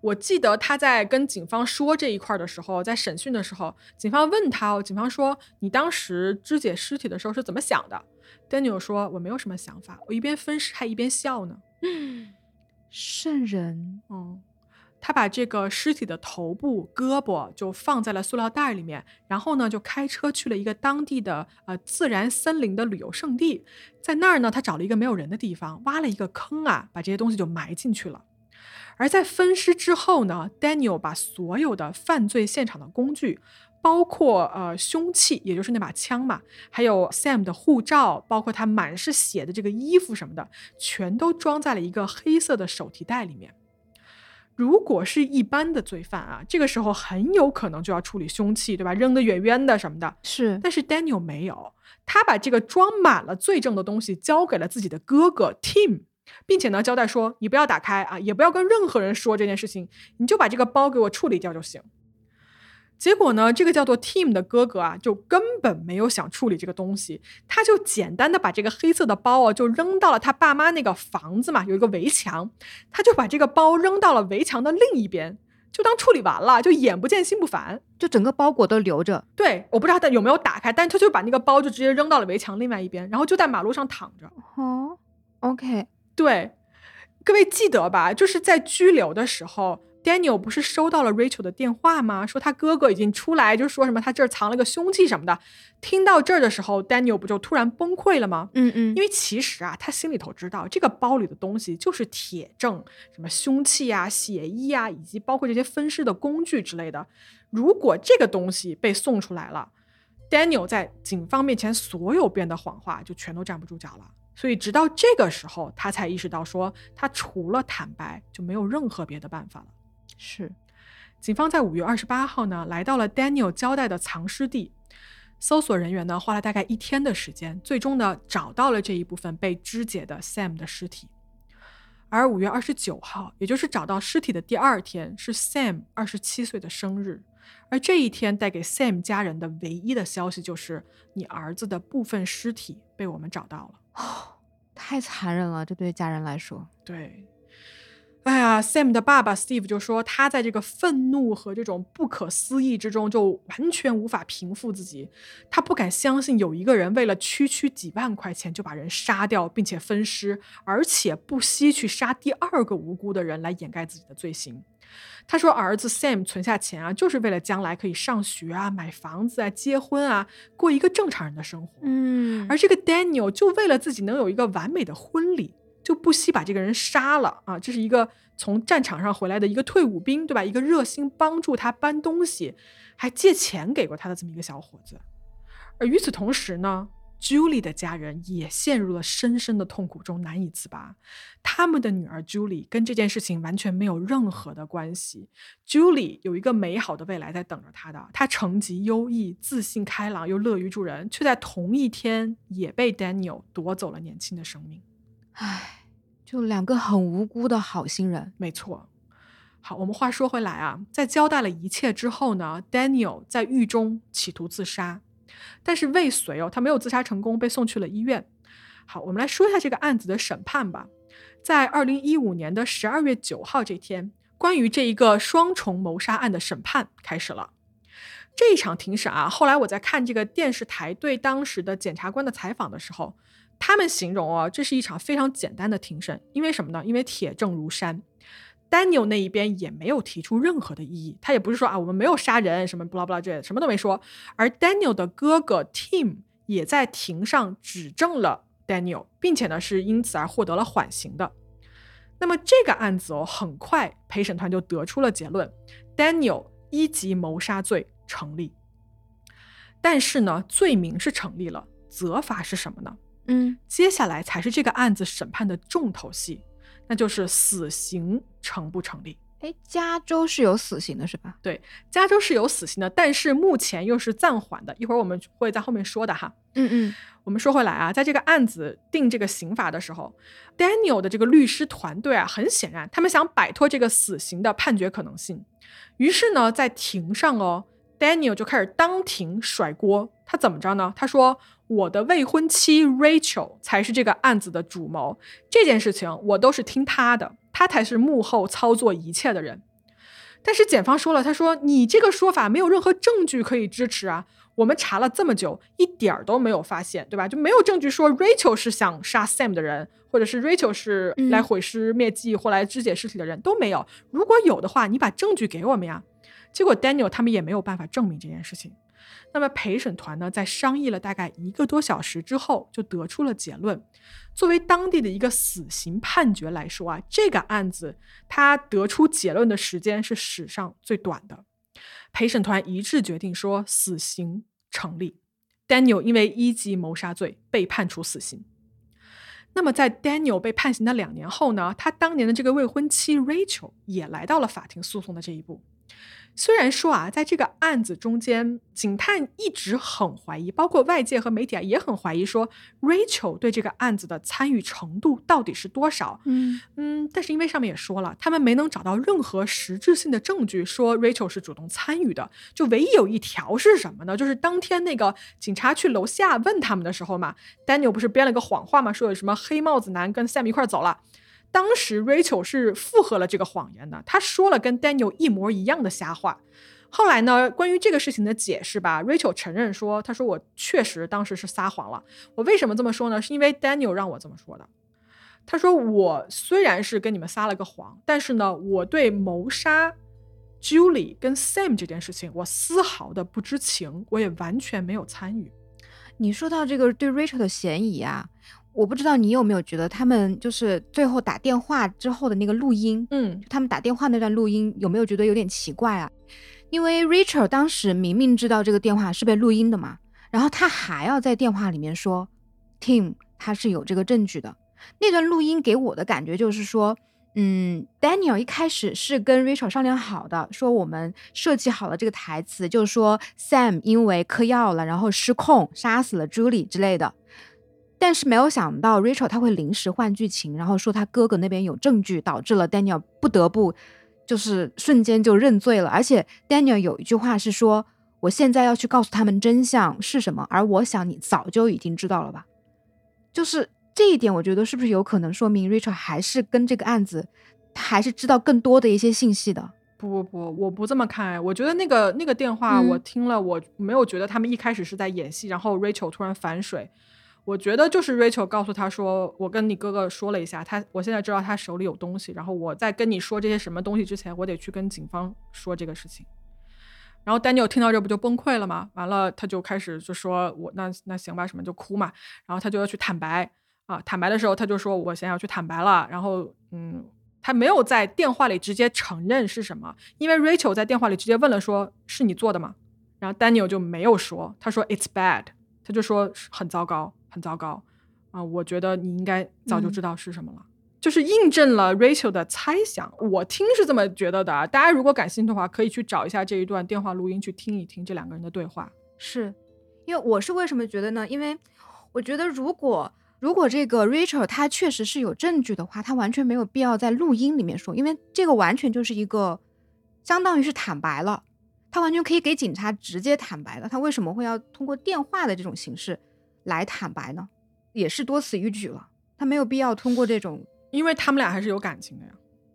我记得他在跟警方说这一块儿的时候，在审讯的时候，警方问他哦，警方说你当时肢解尸体的时候是怎么想的？Daniel 说我没有什么想法，我一边分尸还一边笑呢。嗯圣人，嗯，他把这个尸体的头部、胳膊就放在了塑料袋里面，然后呢，就开车去了一个当地的呃自然森林的旅游胜地，在那儿呢，他找了一个没有人的地方，挖了一个坑啊，把这些东西就埋进去了。而在分尸之后呢，Daniel 把所有的犯罪现场的工具，包括呃凶器，也就是那把枪嘛，还有 Sam 的护照，包括他满是血的这个衣服什么的，全都装在了一个黑色的手提袋里面。如果是一般的罪犯啊，这个时候很有可能就要处理凶器，对吧？扔得远远的什么的。是但是 Daniel 没有，他把这个装满了罪证的东西交给了自己的哥哥 Tim，并且呢交代说，你不要打开啊，也不要跟任何人说这件事情，你就把这个包给我处理掉就行。结果呢，这个叫做 Tim 的哥哥啊，就根本没有想处理这个东西，他就简单的把这个黑色的包啊，就扔到了他爸妈那个房子嘛，有一个围墙，他就把这个包扔到了围墙的另一边，就当处理完了，就眼不见心不烦。就整个包裹都留着。对，我不知道他有没有打开，但他就把那个包就直接扔到了围墙另外一边，然后就在马路上躺着。哦，OK，对，各位记得吧？就是在拘留的时候，Daniel 不是收到了 Rachel 的电话吗？说他哥哥已经出来，就说什么他这儿藏了个凶器什么的。听到这儿的时候，Daniel 不就突然崩溃了吗？嗯嗯因为其实啊，他心里头知道这个包里的东西就是铁证，什么凶器啊、血衣啊，以及包括这些分尸的工具之类的。如果这个东西被送出来了，Daniel 在警方面前所有编的谎话就全都站不住脚了。所以直到这个时候，他才意识到说，他除了坦白就没有任何别的办法了。是警方在五月二十八号呢，来到了 Daniel 交代的藏尸地。搜索人员呢，花了大概一天的时间，最终呢找到了这一部分被肢解的 Sam 的尸体。而五月二十九号，也就是找到尸体的第二天，是 Sam 二十七岁的生日。而这一天带给 Sam 家人的唯一的消息就是，你儿子的部分尸体被我们找到了。太残忍了，这对家人来说。对，哎呀，Sam 的爸爸 Steve 就说，他在这个愤怒和这种不可思议之中，就完全无法平复自己。他不敢相信有一个人为了区区几万块钱就把人杀掉，并且分尸，而且不惜去杀第二个无辜的人来掩盖自己的罪行。他说，儿子 Sam 存下钱啊，就是为了将来可以上学啊、买房子啊、结婚啊，过一个正常人的生活。嗯而这个 Daniel 就为了自己能有一个完美的婚礼，就不惜把这个人杀了啊！这是一个从战场上回来的一个退伍兵，对吧？一个热心帮助他搬东西，还借钱给过他的这么一个小伙子。而与此同时呢，Julie 的家人也陷入了深深的痛苦中，难以自拔。他们的女儿 Julie 跟这件事情完全没有任何的关系。Julie 有一个美好的未来在等着她的，她成绩优异、自信开朗又乐于助人，却在同一天也被 Daniel 夺走了年轻的生命。唉，就两个很无辜的好心人。没错。好，我们话说回来啊，在交代了一切之后呢，Daniel 在狱中企图自杀，但是未遂哦，他没有自杀成功，被送去了医院。好，我们来说一下这个案子的审判吧。在二零一五年的十二月九号这天，关于这一个双重谋杀案的审判开始了。这一场庭审啊，后来我在看这个电视台对当时的检察官的采访的时候，他们形容哦，这是一场非常简单的庭审，因为什么呢？因为铁证如山。Daniel 那一边也没有提出任何的异议，他也不是说啊我们没有杀人什么 blah blah 这什么都没说。而 Daniel 的哥哥 Tim 也在庭上指证了 Daniel，并且呢是因此而获得了缓刑的。那么这个案子哦，很快陪审团就得出了结论：Daniel 一级谋杀罪成立。但是呢，罪名是成立了，责罚是什么呢？嗯，接下来才是这个案子审判的重头戏。那就是死刑成不成立？哎，加州是有死刑的，是吧？对，加州是有死刑的，但是目前又是暂缓的。一会儿我们会在后面说的哈。嗯嗯，我们说回来啊，在这个案子定这个刑罚的时候，Daniel 的这个律师团队啊，很显然他们想摆脱这个死刑的判决可能性。于是呢，在庭上哦，Daniel 就开始当庭甩锅。他怎么着呢？他说。我的未婚妻 Rachel 才是这个案子的主谋，这件事情我都是听他的，他才是幕后操作一切的人。但是检方说了，他说你这个说法没有任何证据可以支持啊，我们查了这么久，一点儿都没有发现，对吧？就没有证据说 Rachel 是想杀 Sam 的人，或者是 Rachel 是来毁尸灭迹或来肢解尸体的人，都没有。如果有的话，你把证据给我们呀。结果 Daniel 他们也没有办法证明这件事情。那么陪审团呢，在商议了大概一个多小时之后，就得出了结论。作为当地的一个死刑判决来说啊，这个案子他得出结论的时间是史上最短的。陪审团一致决定说，死刑成立。Daniel 因为一级谋杀罪被判处死刑。那么在 Daniel 被判刑的两年后呢，他当年的这个未婚妻 Rachel 也来到了法庭诉讼的这一步。虽然说啊，在这个案子中间，警探一直很怀疑，包括外界和媒体啊也很怀疑，说 Rachel 对这个案子的参与程度到底是多少？嗯嗯，但是因为上面也说了，他们没能找到任何实质性的证据说 Rachel 是主动参与的。就唯一有一条是什么呢？就是当天那个警察去楼下问他们的时候嘛，Daniel 不是编了个谎话嘛，说有什么黑帽子男跟 Sam 一块走了。当时 Rachel 是附和了这个谎言的，她说了跟 Daniel 一模一样的瞎话。后来呢，关于这个事情的解释吧，Rachel 承认说，她说我确实当时是撒谎了。我为什么这么说呢？是因为 Daniel 让我这么说的。他说我虽然是跟你们撒了个谎，但是呢，我对谋杀 Julie 跟 Sam 这件事情，我丝毫的不知情，我也完全没有参与。你说到这个对 Rachel 的嫌疑啊。我不知道你有没有觉得他们就是最后打电话之后的那个录音，嗯，他们打电话那段录音有没有觉得有点奇怪啊？因为 Rachel 当时明明知道这个电话是被录音的嘛，然后他还要在电话里面说 Tim 他是有这个证据的。那段录音给我的感觉就是说，嗯，Daniel 一开始是跟 Rachel 商量好的，说我们设计好了这个台词，就是说 Sam 因为嗑药了，然后失控杀死了 Julie 之类的。但是没有想到，Rachel 他会临时换剧情，然后说他哥哥那边有证据，导致了 Daniel 不得不就是瞬间就认罪了。而且 Daniel 有一句话是说：“我现在要去告诉他们真相是什么。”而我想你早就已经知道了吧？就是这一点，我觉得是不是有可能说明 Rachel 还是跟这个案子，他还是知道更多的一些信息的？不不不，我不这么看。我觉得那个那个电话我听了，我没有觉得他们一开始是在演戏，然后 Rachel 突然反水。我觉得就是 Rachel 告诉他说：“我跟你哥哥说了一下，他我现在知道他手里有东西，然后我在跟你说这些什么东西之前，我得去跟警方说这个事情。”然后 Daniel 听到这不就崩溃了吗？完了他就开始就说：“我那那行吧，什么就哭嘛。”然后他就要去坦白啊，坦白的时候他就说：“我现在要去坦白了。”然后嗯，他没有在电话里直接承认是什么，因为 Rachel 在电话里直接问了说：“是你做的吗？”然后 Daniel 就没有说，他说 It's bad，他就说很糟糕，很糟糕啊、我觉得你应该早就知道是什么了。就是印证了 Rachel 的猜想，我听是这么觉得的啊。大家如果感兴趣的话，可以去找一下这一段电话录音，去听一听这两个人的对话。是因为我是为什么觉得呢？因为我觉得如果如果这个 Rachel 她确实是有证据的话，她完全没有必要在录音里面说，因为这个完全就是一个相当于是坦白了，她完全可以给警察直接坦白的，他为什么会要通过电话的这种形式来坦白呢？也是多此一举了，他没有必要通过这种。因为他们俩还是有感情的呀。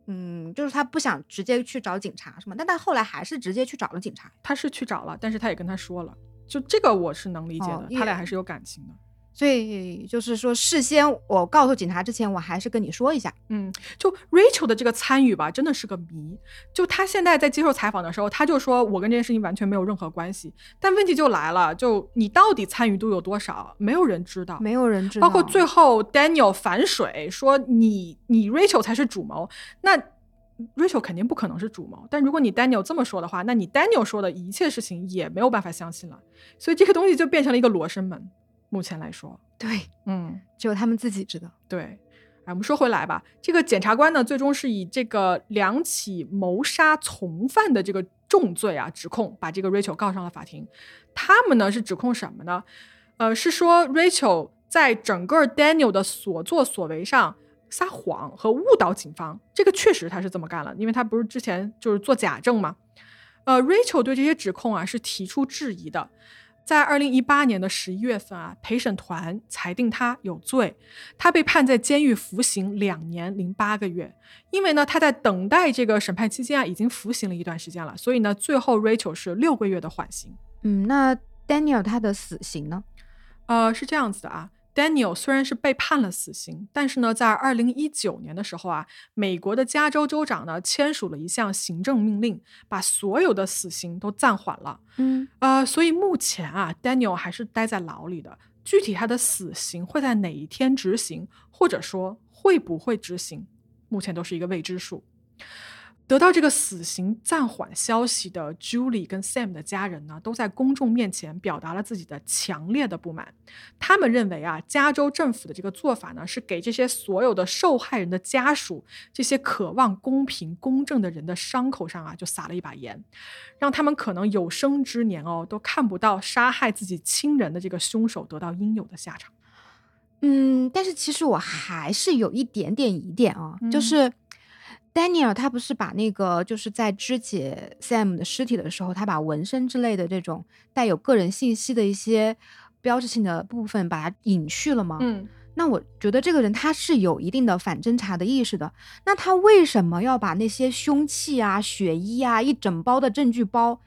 嗯，就是他不想直接去找警察，是吗？但他后来还是直接去找了警察。他是去找了，但是他也跟他说了，就这个我是能理解的，哦他俩还是有感情的。所以就是说，事先我告诉警察之前，我还是跟你说一下。嗯，就 Rachel 的这个参与吧，真的是个谜。就他现在在接受采访的时候，他就说我跟这件事情完全没有任何关系。但问题就来了，就你到底参与度有多少？没有人知道。没有人知道，包括最后 Daniel 反水说你你 Rachel 才是主谋，那 Rachel 肯定不可能是主谋。但如果你 Daniel 这么说的话，那你 Daniel 说的一切事情也没有办法相信了。所以这个东西就变成了一个罗生门。目前来说，对，嗯，只有他们自己知道。对。哎，我们说回来吧，这个检察官呢，最终是以这个两起谋杀从犯的这个重罪啊指控，把这个 Rachel 告上了法庭。他们呢是指控什么呢？呃，是说 Rachel 在整个 Daniel 的所作所为上撒谎和误导警方。这个确实他是这么干了，因为他不是之前就是做假证嘛。呃，Rachel 对这些指控啊是提出质疑的。在二零一八年的十一月份啊，陪审团裁定他有罪，他被判在监狱服刑两年零八个月。因为呢，他在等待这个审判期间啊，已经服刑了一段时间了，所以呢，最后 Rachel 是六个月的缓刑。嗯，那 Daniel 他的死刑呢？呃，是这样子的啊，Daniel 虽然是被判了死刑，但是呢，在二零一九年的时候啊，美国的加州州长呢签署了一项行政命令，把所有的死刑都暂缓了。嗯，呃，所以目前啊，Daniel 还是待在牢里的。具体他的死刑会在哪一天执行，或者说会不会执行，目前都是一个未知数。得到这个死刑暂缓消息的 Julie 跟 Sam 的家人呢，都在公众面前表达了自己的强烈的不满。他们认为啊，加州政府的这个做法呢，是给这些所有的受害人的家属，这些渴望公平公正的人的伤口上啊，就撒了一把盐，让他们可能有生之年哦，都看不到杀害自己亲人的这个凶手得到应有的下场。嗯，但是其实我还是有一点点疑点啊，就嗯是 Daniel 他不是把那个就是在肢解 Sam 的尸体的时候，他把纹身之类的这种带有个人信息的一些标志性的部分把它隐去了吗？嗯，那我觉得这个人他是有一定的反侦查的意识的。那他为什么要把那些凶器啊、血衣啊一整包的证据包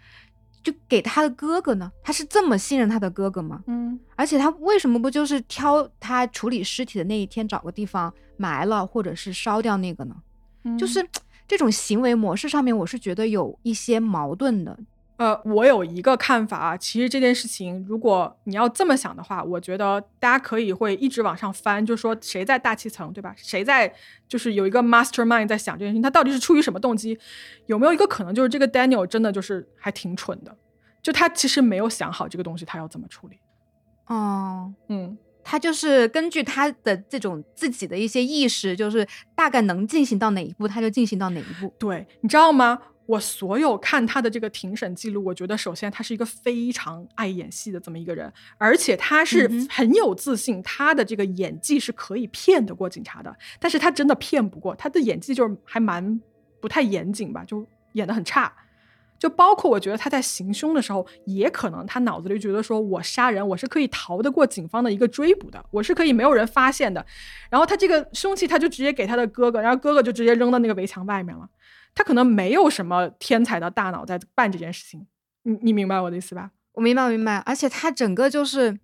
就给他的哥哥呢？他是这么信任他的哥哥吗？嗯，而且他为什么不就是挑他处理尸体的那一天找个地方埋了，或者是烧掉那个呢？就是这种行为模式上面，我是觉得有一些矛盾的。呃，我有一个看法啊，其实这件事情，如果你要这么想的话，我觉得大家可以会一直往上翻，就是说谁在大气层，对吧？谁在就是有一个 mastermind 在想这件事情，他到底是出于什么动机？有没有一个可能，就是这个 Daniel 真的就是还挺蠢的，就他其实没有想好这个东西他要怎么处理。哦，嗯，他就是根据他的这种自己的一些意识，就是大概能进行到哪一步，他就进行到哪一步。对，你知道吗？我所有看他的这个庭审记录，我觉得首先他是一个非常爱演戏的这么一个人，而且他是很有自信，他的这个演技是可以骗得过警察的，但是他真的骗不过，他的演技就是还蛮不太严谨吧，就演得很差。就包括我觉得他在行凶的时候，也可能他脑子里觉得说我杀人我是可以逃得过警方的一个追捕的，我是可以没有人发现的。然后他这个凶器他就直接给他的哥哥，然后哥哥就直接扔到那个围墙外面了。他可能没有什么天才的大脑在办这件事情，你你明白我的意思吧？我明白，明白。而且他整个就是，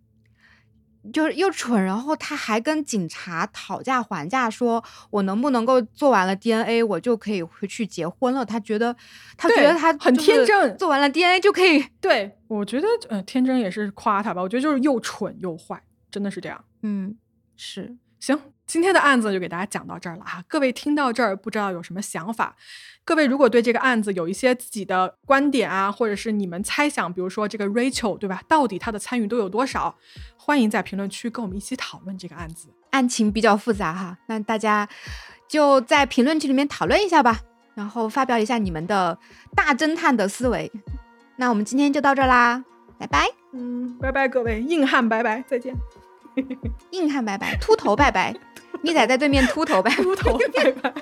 就是又蠢，然后他还跟警察讨价还价，说我能不能够做完了 DNA，我就可以回去结婚了。他觉得，他觉得他很天真做完了 DNA 就可以。对，我觉得呃，天真也是夸他吧。我觉得就是又蠢又坏，真的是这样。嗯，是，行，今天的案子就给大家讲到这儿了哈。各位听到这儿，不知道有什么想法？各位如果对这个案子有一些自己的观点啊，或者是你们猜想，比如说这个 Rachel 对吧，到底她的参与度有多少？欢迎在评论区跟我们一起讨论这个案子。案情比较复杂哈，那大家就在评论区里面讨论一下吧，然后发表一下你们的大侦探的思维。那我们今天就到这儿啦，拜拜，嗯，拜拜各位，硬汉拜拜，再见。硬汉拜拜，秃头拜拜，你仔在对面秃头拜拜，秃头拜拜。